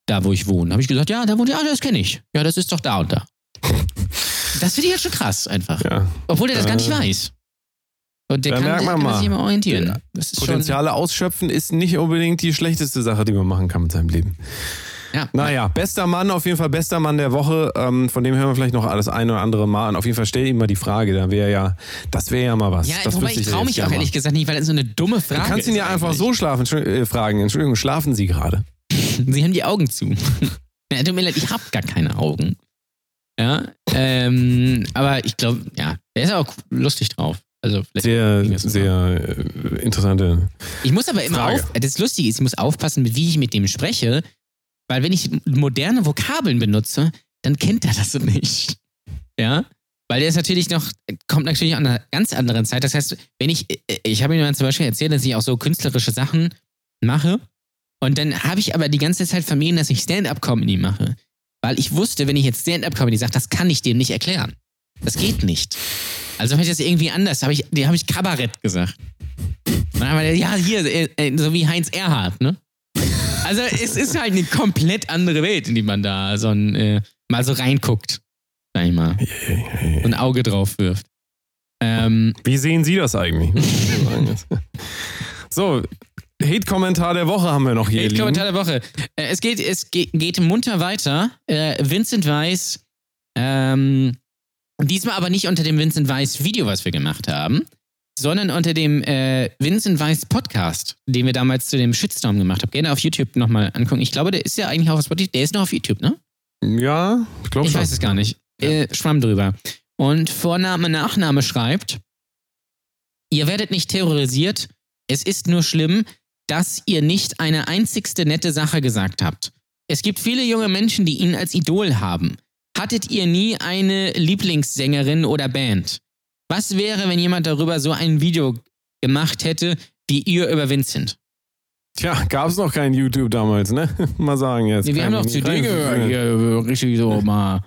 Da, wo ich wohne. Habe ich gesagt, ja, da wohnt, ja, das kenne ich. Ja, das ist doch da und da. <laughs> Das finde ich halt schon krass, einfach. Ja. Obwohl er das gar nicht Äh, weiß. Und der kann, merkt man kann mal. sich immer orientieren. Potenziale ausschöpfen ist nicht unbedingt die schlechteste Sache, die man machen kann mit seinem Leben. Ja. Naja, bester Mann, auf jeden Fall bester Mann der Woche. Ähm, von dem hören wir vielleicht noch alles ein oder andere Mal an. Auf jeden Fall stell ihm mal die Frage, da wäre ja, das wäre ja mal was. Ja, das wobei ich traue mich auch mal. ehrlich gesagt nicht, weil das so eine dumme Frage Du kannst ihn ist ja einfach so schlafen, äh, fragen. Entschuldigung, schlafen Sie gerade? <laughs> Sie haben die Augen zu. <laughs> ja, tut mir leid, ich habe gar keine Augen. Ja, ähm, aber ich glaube, ja, der ist auch lustig drauf. Also Sehr, sehr äh, interessante. Ich muss aber immer Frage. auf, das Lustige ist, ich muss aufpassen, wie ich mit dem spreche, weil wenn ich moderne Vokabeln benutze, dann kennt er das <laughs> nicht. Ja? Weil der ist natürlich noch, kommt natürlich an einer ganz anderen Zeit. Das heißt, wenn ich, ich habe ihm dann zum Beispiel erzählt, dass ich auch so künstlerische Sachen mache. Und dann habe ich aber die ganze Zeit vermieden, dass ich Stand-up-Comedy mache. Weil ich wusste, wenn ich jetzt Stand-up-Comedy sage, das kann ich dem nicht erklären. Das geht nicht. Also habe ich das irgendwie anders, habe ich, habe ich Kabarett gesagt. Und dann haben wir, ja, hier, äh, äh, so wie Heinz Erhardt, ne? Also es ist halt eine komplett andere Welt, in die man da so ein, äh, mal so reinguckt, sag ich mal. Und ein Auge drauf wirft. Ähm, Wie sehen Sie das eigentlich? so, Hate-Kommentar der Woche haben wir noch hier. Hate liegen. Kommentar der Woche. Äh, es geht, es geht, geht munter weiter. Äh, Vincent Weiss, ähm, diesmal aber nicht unter dem Vincent Weiss Video, was wir gemacht haben, sondern unter dem äh, Vincent Weiss Podcast, den wir damals zu dem Shitstorm gemacht haben. Gerne auf YouTube nochmal angucken. Ich glaube, der ist ja eigentlich auch auf Spotify. Der ist noch auf YouTube, ne? Ja, ich glaube Ich weiß es gar nicht. Äh, schwamm drüber. Und Vorname, Nachname schreibt, ihr werdet nicht terrorisiert, es ist nur schlimm, dass ihr nicht eine einzigste nette Sache gesagt habt. Es gibt viele junge Menschen, die ihn als Idol haben. Hattet ihr nie eine Lieblingssängerin oder Band? Was wäre, wenn jemand darüber so ein Video gemacht hätte, wie ihr über Vincent? Tja, gab es noch kein YouTube damals, ne? <laughs> mal sagen jetzt. Nee, wir haben noch CD kein- gehört, hier, richtig so mal.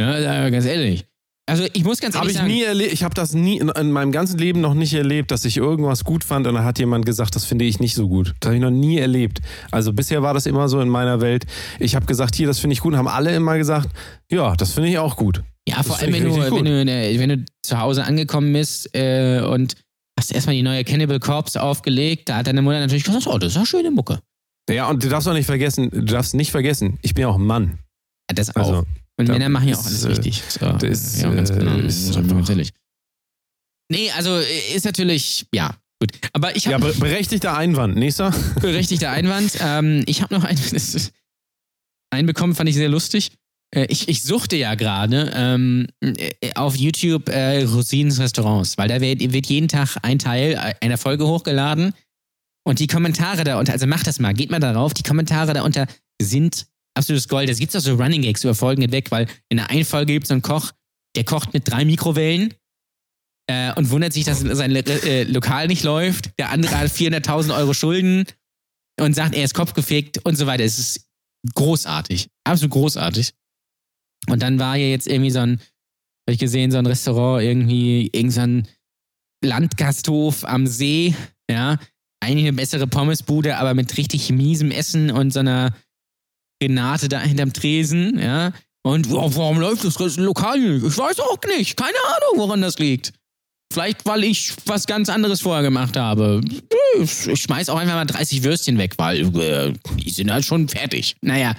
Ja, ganz ehrlich. Also ich muss ganz ehrlich ich sagen, nie ich habe das nie in, in meinem ganzen Leben noch nicht erlebt, dass ich irgendwas gut fand und dann hat jemand gesagt, das finde ich nicht so gut. Das habe ich noch nie erlebt. Also bisher war das immer so in meiner Welt. Ich habe gesagt, hier, das finde ich gut, und haben alle immer gesagt, ja, das finde ich auch gut. Ja, vor allem, wenn du, wenn, du, wenn du zu Hause angekommen bist äh, und hast erstmal die neue Cannibal Corpse aufgelegt, da hat deine Mutter natürlich gesagt, oh, das ist eine schöne Mucke. Ja, und du darfst auch nicht vergessen, du darfst nicht vergessen, ich bin ja auch ein Mann. Ja, das auch. Also, und Männer machen ja auch ist, alles äh, richtig. So, das, ja, ganz genau. ist natürlich. Nee, also äh, ist natürlich, ja, gut. Aber ich ja, habe be berechtigter Einwand. Nächster? berechtigter Einwand. Ähm, ich habe noch einen, <laughs> einen bekommen, fand ich sehr lustig. Äh, ich, ich suchte ja gerade ähm, äh, auf YouTube äh, Rosinens Restaurants, weil da wird, wird jeden Tag ein Teil äh, einer Folge hochgeladen und die Kommentare darunter, also macht das mal, geht mal darauf, die Kommentare darunter sind absolutes Gold. Es gibt auch so Running Gags über Folgen hinweg, weil in der einen Folge gibt es einen Koch, der kocht mit drei Mikrowellen äh, und wundert sich, dass sein äh, Lokal nicht läuft. Der andere hat 400.000 Euro Schulden und sagt, er ist kopfgefickt und so weiter. Es ist großartig. Absolut großartig. Und dann war hier jetzt irgendwie so ein, habe ich gesehen, so ein Restaurant, irgendwie, irgend so ein Landgasthof am See, ja. Eigentlich eine bessere Pommesbude, aber mit richtig miesem Essen und so einer Renate da hinterm Tresen, ja. Und wow, warum läuft das Lokal nicht? Ich weiß auch nicht. Keine Ahnung, woran das liegt. Vielleicht, weil ich was ganz anderes vorher gemacht habe. Ich schmeiß auch einfach mal 30 Würstchen weg, weil äh, die sind halt schon fertig. Naja.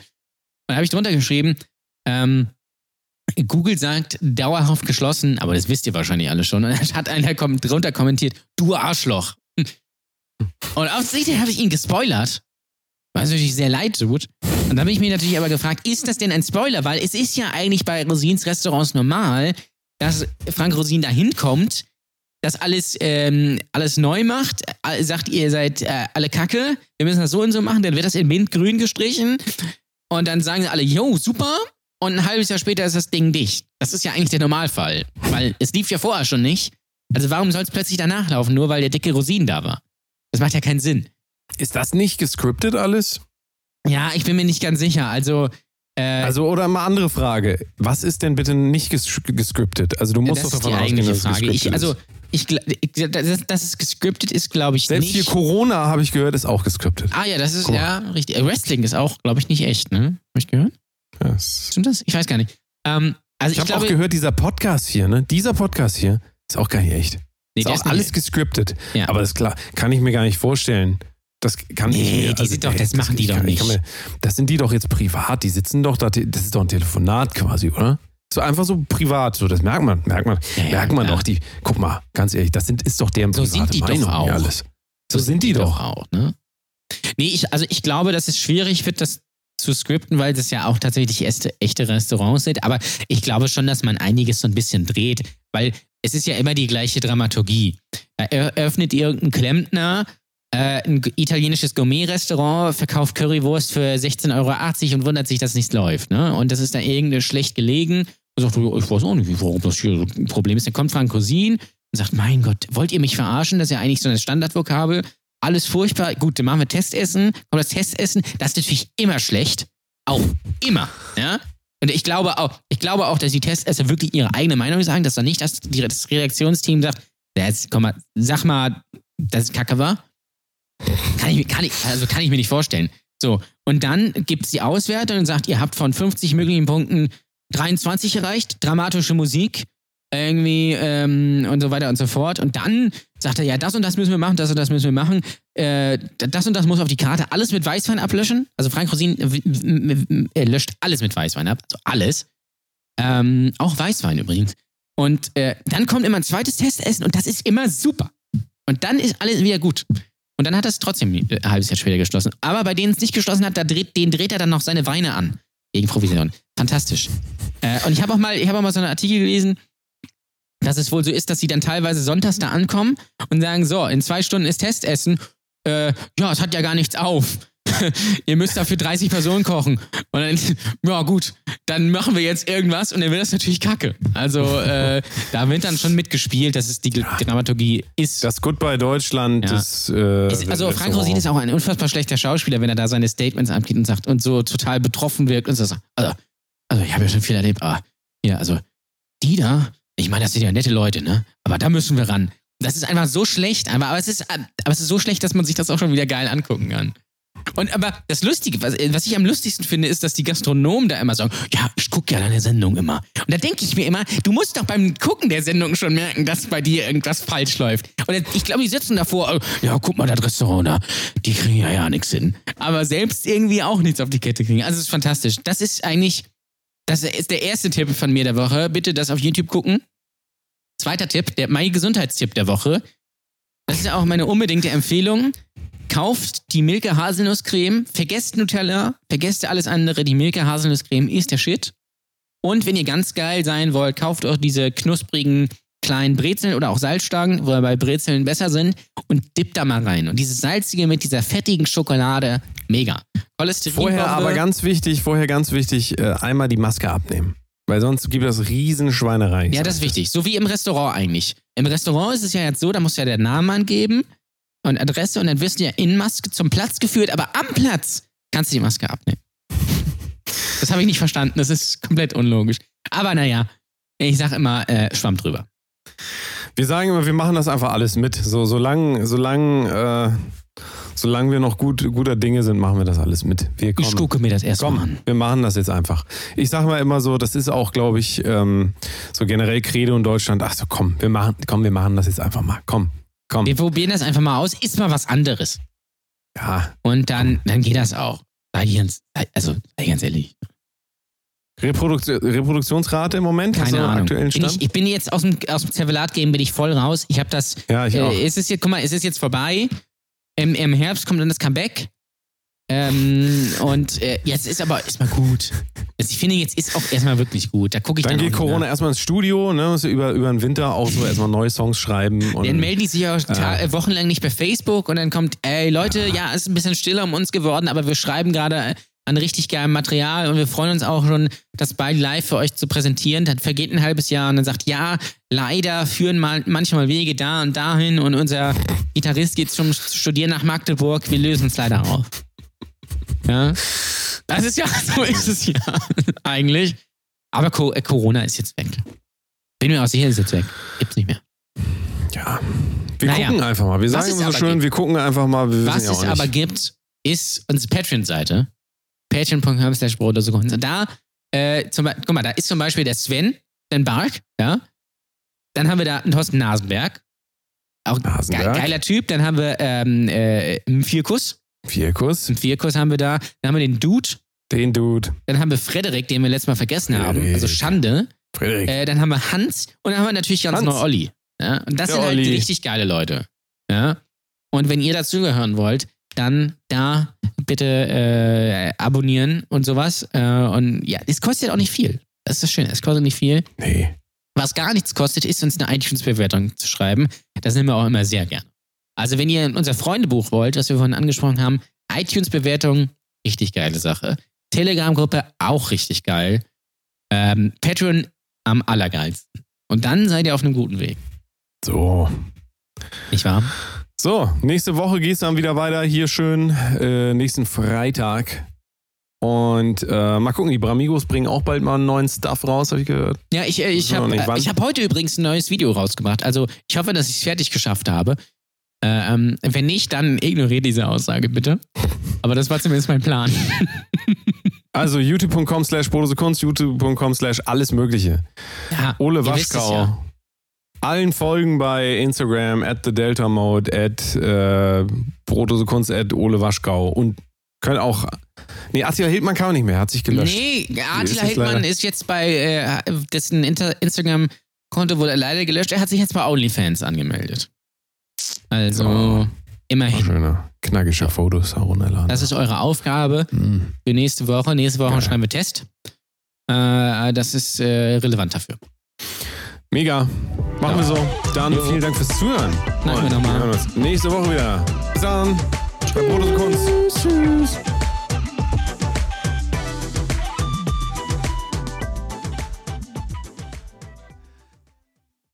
Dann habe ich drunter geschrieben, ähm, Google sagt dauerhaft geschlossen, aber das wisst ihr wahrscheinlich alle schon. <laughs> Und hat einer kom drunter kommentiert, du Arschloch. <laughs> Und offensichtlich habe ich ihn gespoilert. Was natürlich sehr leid tut. Und dann habe ich mich natürlich aber gefragt, ist das denn ein Spoiler? Weil es ist ja eigentlich bei Rosins Restaurants normal, dass Frank Rosin da hinkommt, das alles, ähm, alles neu macht, äh, sagt, ihr seid äh, alle Kacke, wir müssen das so und so machen, dann wird das in Mintgrün gestrichen und dann sagen alle, yo, super, und ein halbes Jahr später ist das Ding dicht. Das ist ja eigentlich der Normalfall, weil es lief ja vorher schon nicht. Also warum soll es plötzlich danach laufen, nur weil der dicke Rosin da war? Das macht ja keinen Sinn. Ist das nicht gescriptet alles? Ja, ich bin mir nicht ganz sicher. Also, äh, Also, oder mal andere Frage. Was ist denn bitte nicht ges gescriptet? Also, du musst das doch davon ausgehen, dass es Frage. gescriptet Ich, also, ist. ich, dass, dass es gescriptet ist, glaube ich Selbst nicht. hier Corona, habe ich gehört, ist auch gescriptet. ah ja, das ist ja richtig. Wrestling ist auch, glaube ich, nicht echt, ne? Hab ich gehört? Das Stimmt das? Ich weiß gar nicht. Ähm, also ich ich, habe auch gehört, dieser Podcast hier, ne? Dieser Podcast hier ist auch gar nicht echt. Nee, ist auch ist alles gescriptet. Ja. Aber das ist klar, kann ich mir gar nicht vorstellen. Das kann ich Nee, mir, die sind doch- das machen die ich doch ich nicht. Mir, das sind die doch jetzt privat, die sitzen doch da, das ist doch ein Telefonat quasi, oder? So einfach so privat, so das merkt man, merkt man, Ja, ja, merkt man klar. doch. Die, guck mal, ganz ehrlich, das sind, ist doch deren So private sind die doch Meinung auch. hier alles. So sind die doch. auch, ne? Nee, ich, also ich glaube, dass es schwierig wird, das zu skripten, weil das ja auch tatsächlich echte, echte Restaurants sind. Aber ich glaube schon, dass man einiges so ein bisschen dreht, weil es ist ja immer die gleiche Dramaturgie. Da eröffnet irgendein Klempner äh, ein italienisches Gourmet-Restaurant, verkauft Currywurst für 16,80 Euro und wundert sich, dass nichts läuft. Ne? Und das ist da irgendwie schlecht gelegen. Und sagt, ich weiß auch nicht, warum das hier ein Problem ist. Dann kommt Frank Cousin und sagt, mein Gott, wollt ihr mich verarschen? Das ist ja eigentlich so eine Standardvokabel. Alles furchtbar. Gut, dann machen wir Testessen. Kommt das Testessen, das ist natürlich immer schlecht. Auch immer. Ja? Und ich glaube auch, ich glaube auch, dass die Testesser wirklich ihre eigene Meinung sagen, dass da nicht das, das Redaktionsteam sagt, jetzt, komm mal, sag mal, dass es Kacke war. Kann ich, kann ich, also kann ich mir nicht vorstellen. So, und dann gibt es die Auswertung und sagt, ihr habt von 50 möglichen Punkten 23 erreicht, dramatische Musik, irgendwie ähm, und so weiter und so fort. Und dann sagt er, ja, das und das müssen wir machen, das und das müssen wir machen. Äh, das und das muss auf die Karte alles mit Weißwein ablöschen. Also Frank Rosin w- w- w- er löscht alles mit Weißwein ab, also alles. Ähm, auch Weißwein übrigens. Und äh, dann kommt immer ein zweites Testessen und das ist immer super. Und dann ist alles wieder gut. Und dann hat er es trotzdem ein halbes Jahr später geschlossen. Aber bei denen es nicht geschlossen hat, da dreht, den dreht er dann noch seine Weine an. Gegen Provision. Fantastisch. Äh, und ich habe auch, mal- ich hab auch mal so einen Artikel gelesen, dass es wohl so ist, dass sie dann teilweise sonntags da ankommen und sagen: So, in zwei Stunden ist Testessen. Äh, ja, es hat ja gar nichts auf. <laughs> Ihr müsst dafür 30 Personen kochen. Und dann, <laughs> ja gut, dann machen wir jetzt irgendwas und dann wird das natürlich kacke. Also äh, da wird dann schon mitgespielt, dass es die Dramaturgie ist. Das Goodbye Deutschland, Ja. das. Äh, also Frank Rosin ist auch ein unfassbar schlechter Schauspieler, wenn er da seine Statements abgibt und sagt und so total betroffen wirkt und so sagt, also, also ich habe ja schon viel erlebt, aber ja, also die da, ich meine, das sind ja nette Leute, ne? Aber da müssen wir ran. Das ist einfach so schlecht, aber, aber, es ist, aber es ist so schlecht, dass man sich das auch schon wieder geil angucken kann. Und aber das Lustige, was, was ich am lustigsten finde, ist, dass die Gastronomen da immer sagen, ja, ich gucke ja deine Sendung immer. Und da denke ich mir immer, du musst doch beim Gucken der Sendung schon merken, dass bei dir irgendwas falsch läuft. Und ich glaube, die sitzen davor, äh, ja, guck mal, das Restaurant da, die kriegen ja ja nichts hin. Aber selbst irgendwie auch nichts auf die Kette kriegen. Also es ist fantastisch. Das ist eigentlich, das ist der erste Tipp von mir der Woche. Bitte das auf YouTube gucken. Zweiter Tipp, der mein Gesundheitstipp der Woche. Das ist auch meine unbedingte Empfehlung. Kauft die Milka Haselnusscreme, vergesst Nutella, vergesst alles andere. Die Milka Haselnusscreme ist der Shit. Und wenn ihr ganz geil sein wollt, kauft euch diese knusprigen kleinen Brezeln oder auch Salzstangen, wo bei Brezeln besser sind, und dippt da mal rein. Und dieses salzige mit dieser fettigen Schokolade, mega. Cholesterin. Vorher aber ganz wichtig, vorher ganz wichtig, äh, einmal die Maske abnehmen. Weil sonst gibt es Riesenschweinerei. Ja, das ist wichtig. So wie im Restaurant eigentlich. Im Restaurant ist es ja jetzt so, da musst du ja den Namen angeben und Adresse und dann wirst du ja in Maske zum Platz geführt, aber am Platz kannst du die Maske abnehmen. Das habe ich nicht verstanden. Das ist komplett unlogisch. Aber naja, ich sag immer, äh, Schwamm drüber. Wir sagen immer, wir machen das einfach alles mit. So, solange, solange, äh, solange wir noch gut, guter Dinge sind, machen wir das alles mit. Wir kommen. Ich gucke mir das erstmal an. wir machen das jetzt einfach. Ich sag mal immer so, das ist auch, glaube ich, ähm, so generell Credo in Deutschland. Ach so, komm, wir machen, komm, wir machen das jetzt einfach mal. Komm, komm. Wir probieren das einfach mal aus. Ist mal was anderes. Ja, Und dann, dann geht das auch. Sei ganz, also, sei ganz ehrlich. Reprodukt Reproduktionsrate im Moment? Keine einen Ahnung. aktuellen Bin Stand? ich, ich bin jetzt aus dem, aus dem Zervelat-Game bin ich voll raus. Ich habe das ja, ich auch. Äh, es ist jetzt, guck mal, es ist jetzt vorbei. Im, im Herbst kommt dann das Comeback. Ähm, und äh, jetzt ist aber erstmal gut. Also ich finde, jetzt ist auch erstmal wirklich gut. Da gucke ich Dann dann, geht Corona erstmal ins Studio, ne? Du über, über den Winter auch so erstmal neue Songs schreiben. Und Dann melden die sich auch ta- äh, wochenlang nicht bei Facebook und dann kommt, ey Leute, ja, es ist ein bisschen stiller um uns geworden, aber wir schreiben gerade an richtig geilem Material und wir freuen uns auch schon, das bald live für euch zu präsentieren. Dann vergeht ein halbes Jahr und dann sagt, ja, leider führen mal, manchmal Wege da und dahin und unser Gitarrist geht zum Studieren nach Magdeburg. Wir lösen es leider auf. Ja. Das ist ja, <laughs> so ist es ja <laughs> eigentlich. Aber Co äh, Corona ist jetzt weg. Bin mir auch sicher, ist jetzt weg. Gibt's nicht mehr. ja. Wir Naja. gucken einfach mal. Wir Was sagen immer so schön, gibt- wir gucken einfach mal. Was es aber gibt, ist unsere Patreon-Seite. Patreon.com slash Brotersekunde. Da, äh, zum, guck mal, da ist zum Beispiel der Sven, Sven Bark, ja. Dann haben wir da einen Thorsten Nasenberg. Auch ge Hasenberg. geiler Typ. Dann haben wir ähm, äh, einen Vierkuss. Vierkuss. Einen Vierkuss haben wir da. Dann haben wir den Dude. Den Dude. Dann haben wir Frederik, den wir letztes Mal vergessen haben. Frederik. Also Schande. Frederik. Äh, dann haben wir Hans und dann haben wir natürlich ganz Hans. neu Olli. Ja? Und das Der sind halt Olli. richtig geile Leute. Ja? Und wenn ihr dazugehören wollt, dann da bitte äh, abonnieren und sowas. Äh, und ja, es kostet auch nicht viel. Das ist das Schöne. Es kostet nicht viel. nee. Was gar nichts kostet, ist uns eine iTunes-Bewertung zu schreiben. Das nehmen wir auch immer sehr gerne. Also, wenn ihr in unser Freundebuch wollt, was wir vorhin angesprochen haben, iTunes-Bewertung, richtig geile Sache. Telegram-Gruppe, auch richtig geil. Ähm, Patreon am allergeilsten. Und dann seid ihr auf einem guten Weg. So. Nicht wahr? So, nächste Woche geht's dann wieder weiter. Hier schön, äh, nächsten Freitag. Und äh, mal gucken, die Bramigos bringen auch bald mal einen neuen Stuff raus, habe ich gehört. Ja, ich, äh, ich habe hab heute übrigens ein neues Video rausgebracht. Also, ich hoffe, dass ich es fertig geschafft habe. Äh, ähm, wenn nicht, dann ignoriert diese Aussage bitte. <laughs> Aber das war zumindest mein Plan. <laughs> Also youtube.com slash Kunst, youtube.com slash alles mögliche. Ja, Ole es Waschkau. Allen folgen bei Instagram, at the Delta Mode, at äh, Kunst, at Ole Waschkau. Und können auch. Nee, Attila Hildmann kann man nicht mehr, hat sich gelöscht. Nee, Ist Attila jetzt Hildmann ist jetzt bei, äh, dessen Instagram-Konto wurde leider gelöscht. Er hat sich jetzt bei OnlyFans angemeldet. Also, Oh. immerhin. Schöne, knackige Fotos herunterladen. Das ist eure Aufgabe Hm. für nächste Woche. Nächste Woche Geil. schreiben wir Test. Äh, das ist äh, relevant dafür. Mega. Machen wir so. Dann Jo. vielen Dank fürs Zuhören. Danke nochmal. wir hören uns nächste Woche wieder. Bis dann. Bei Brot und Kunst. Tschüss.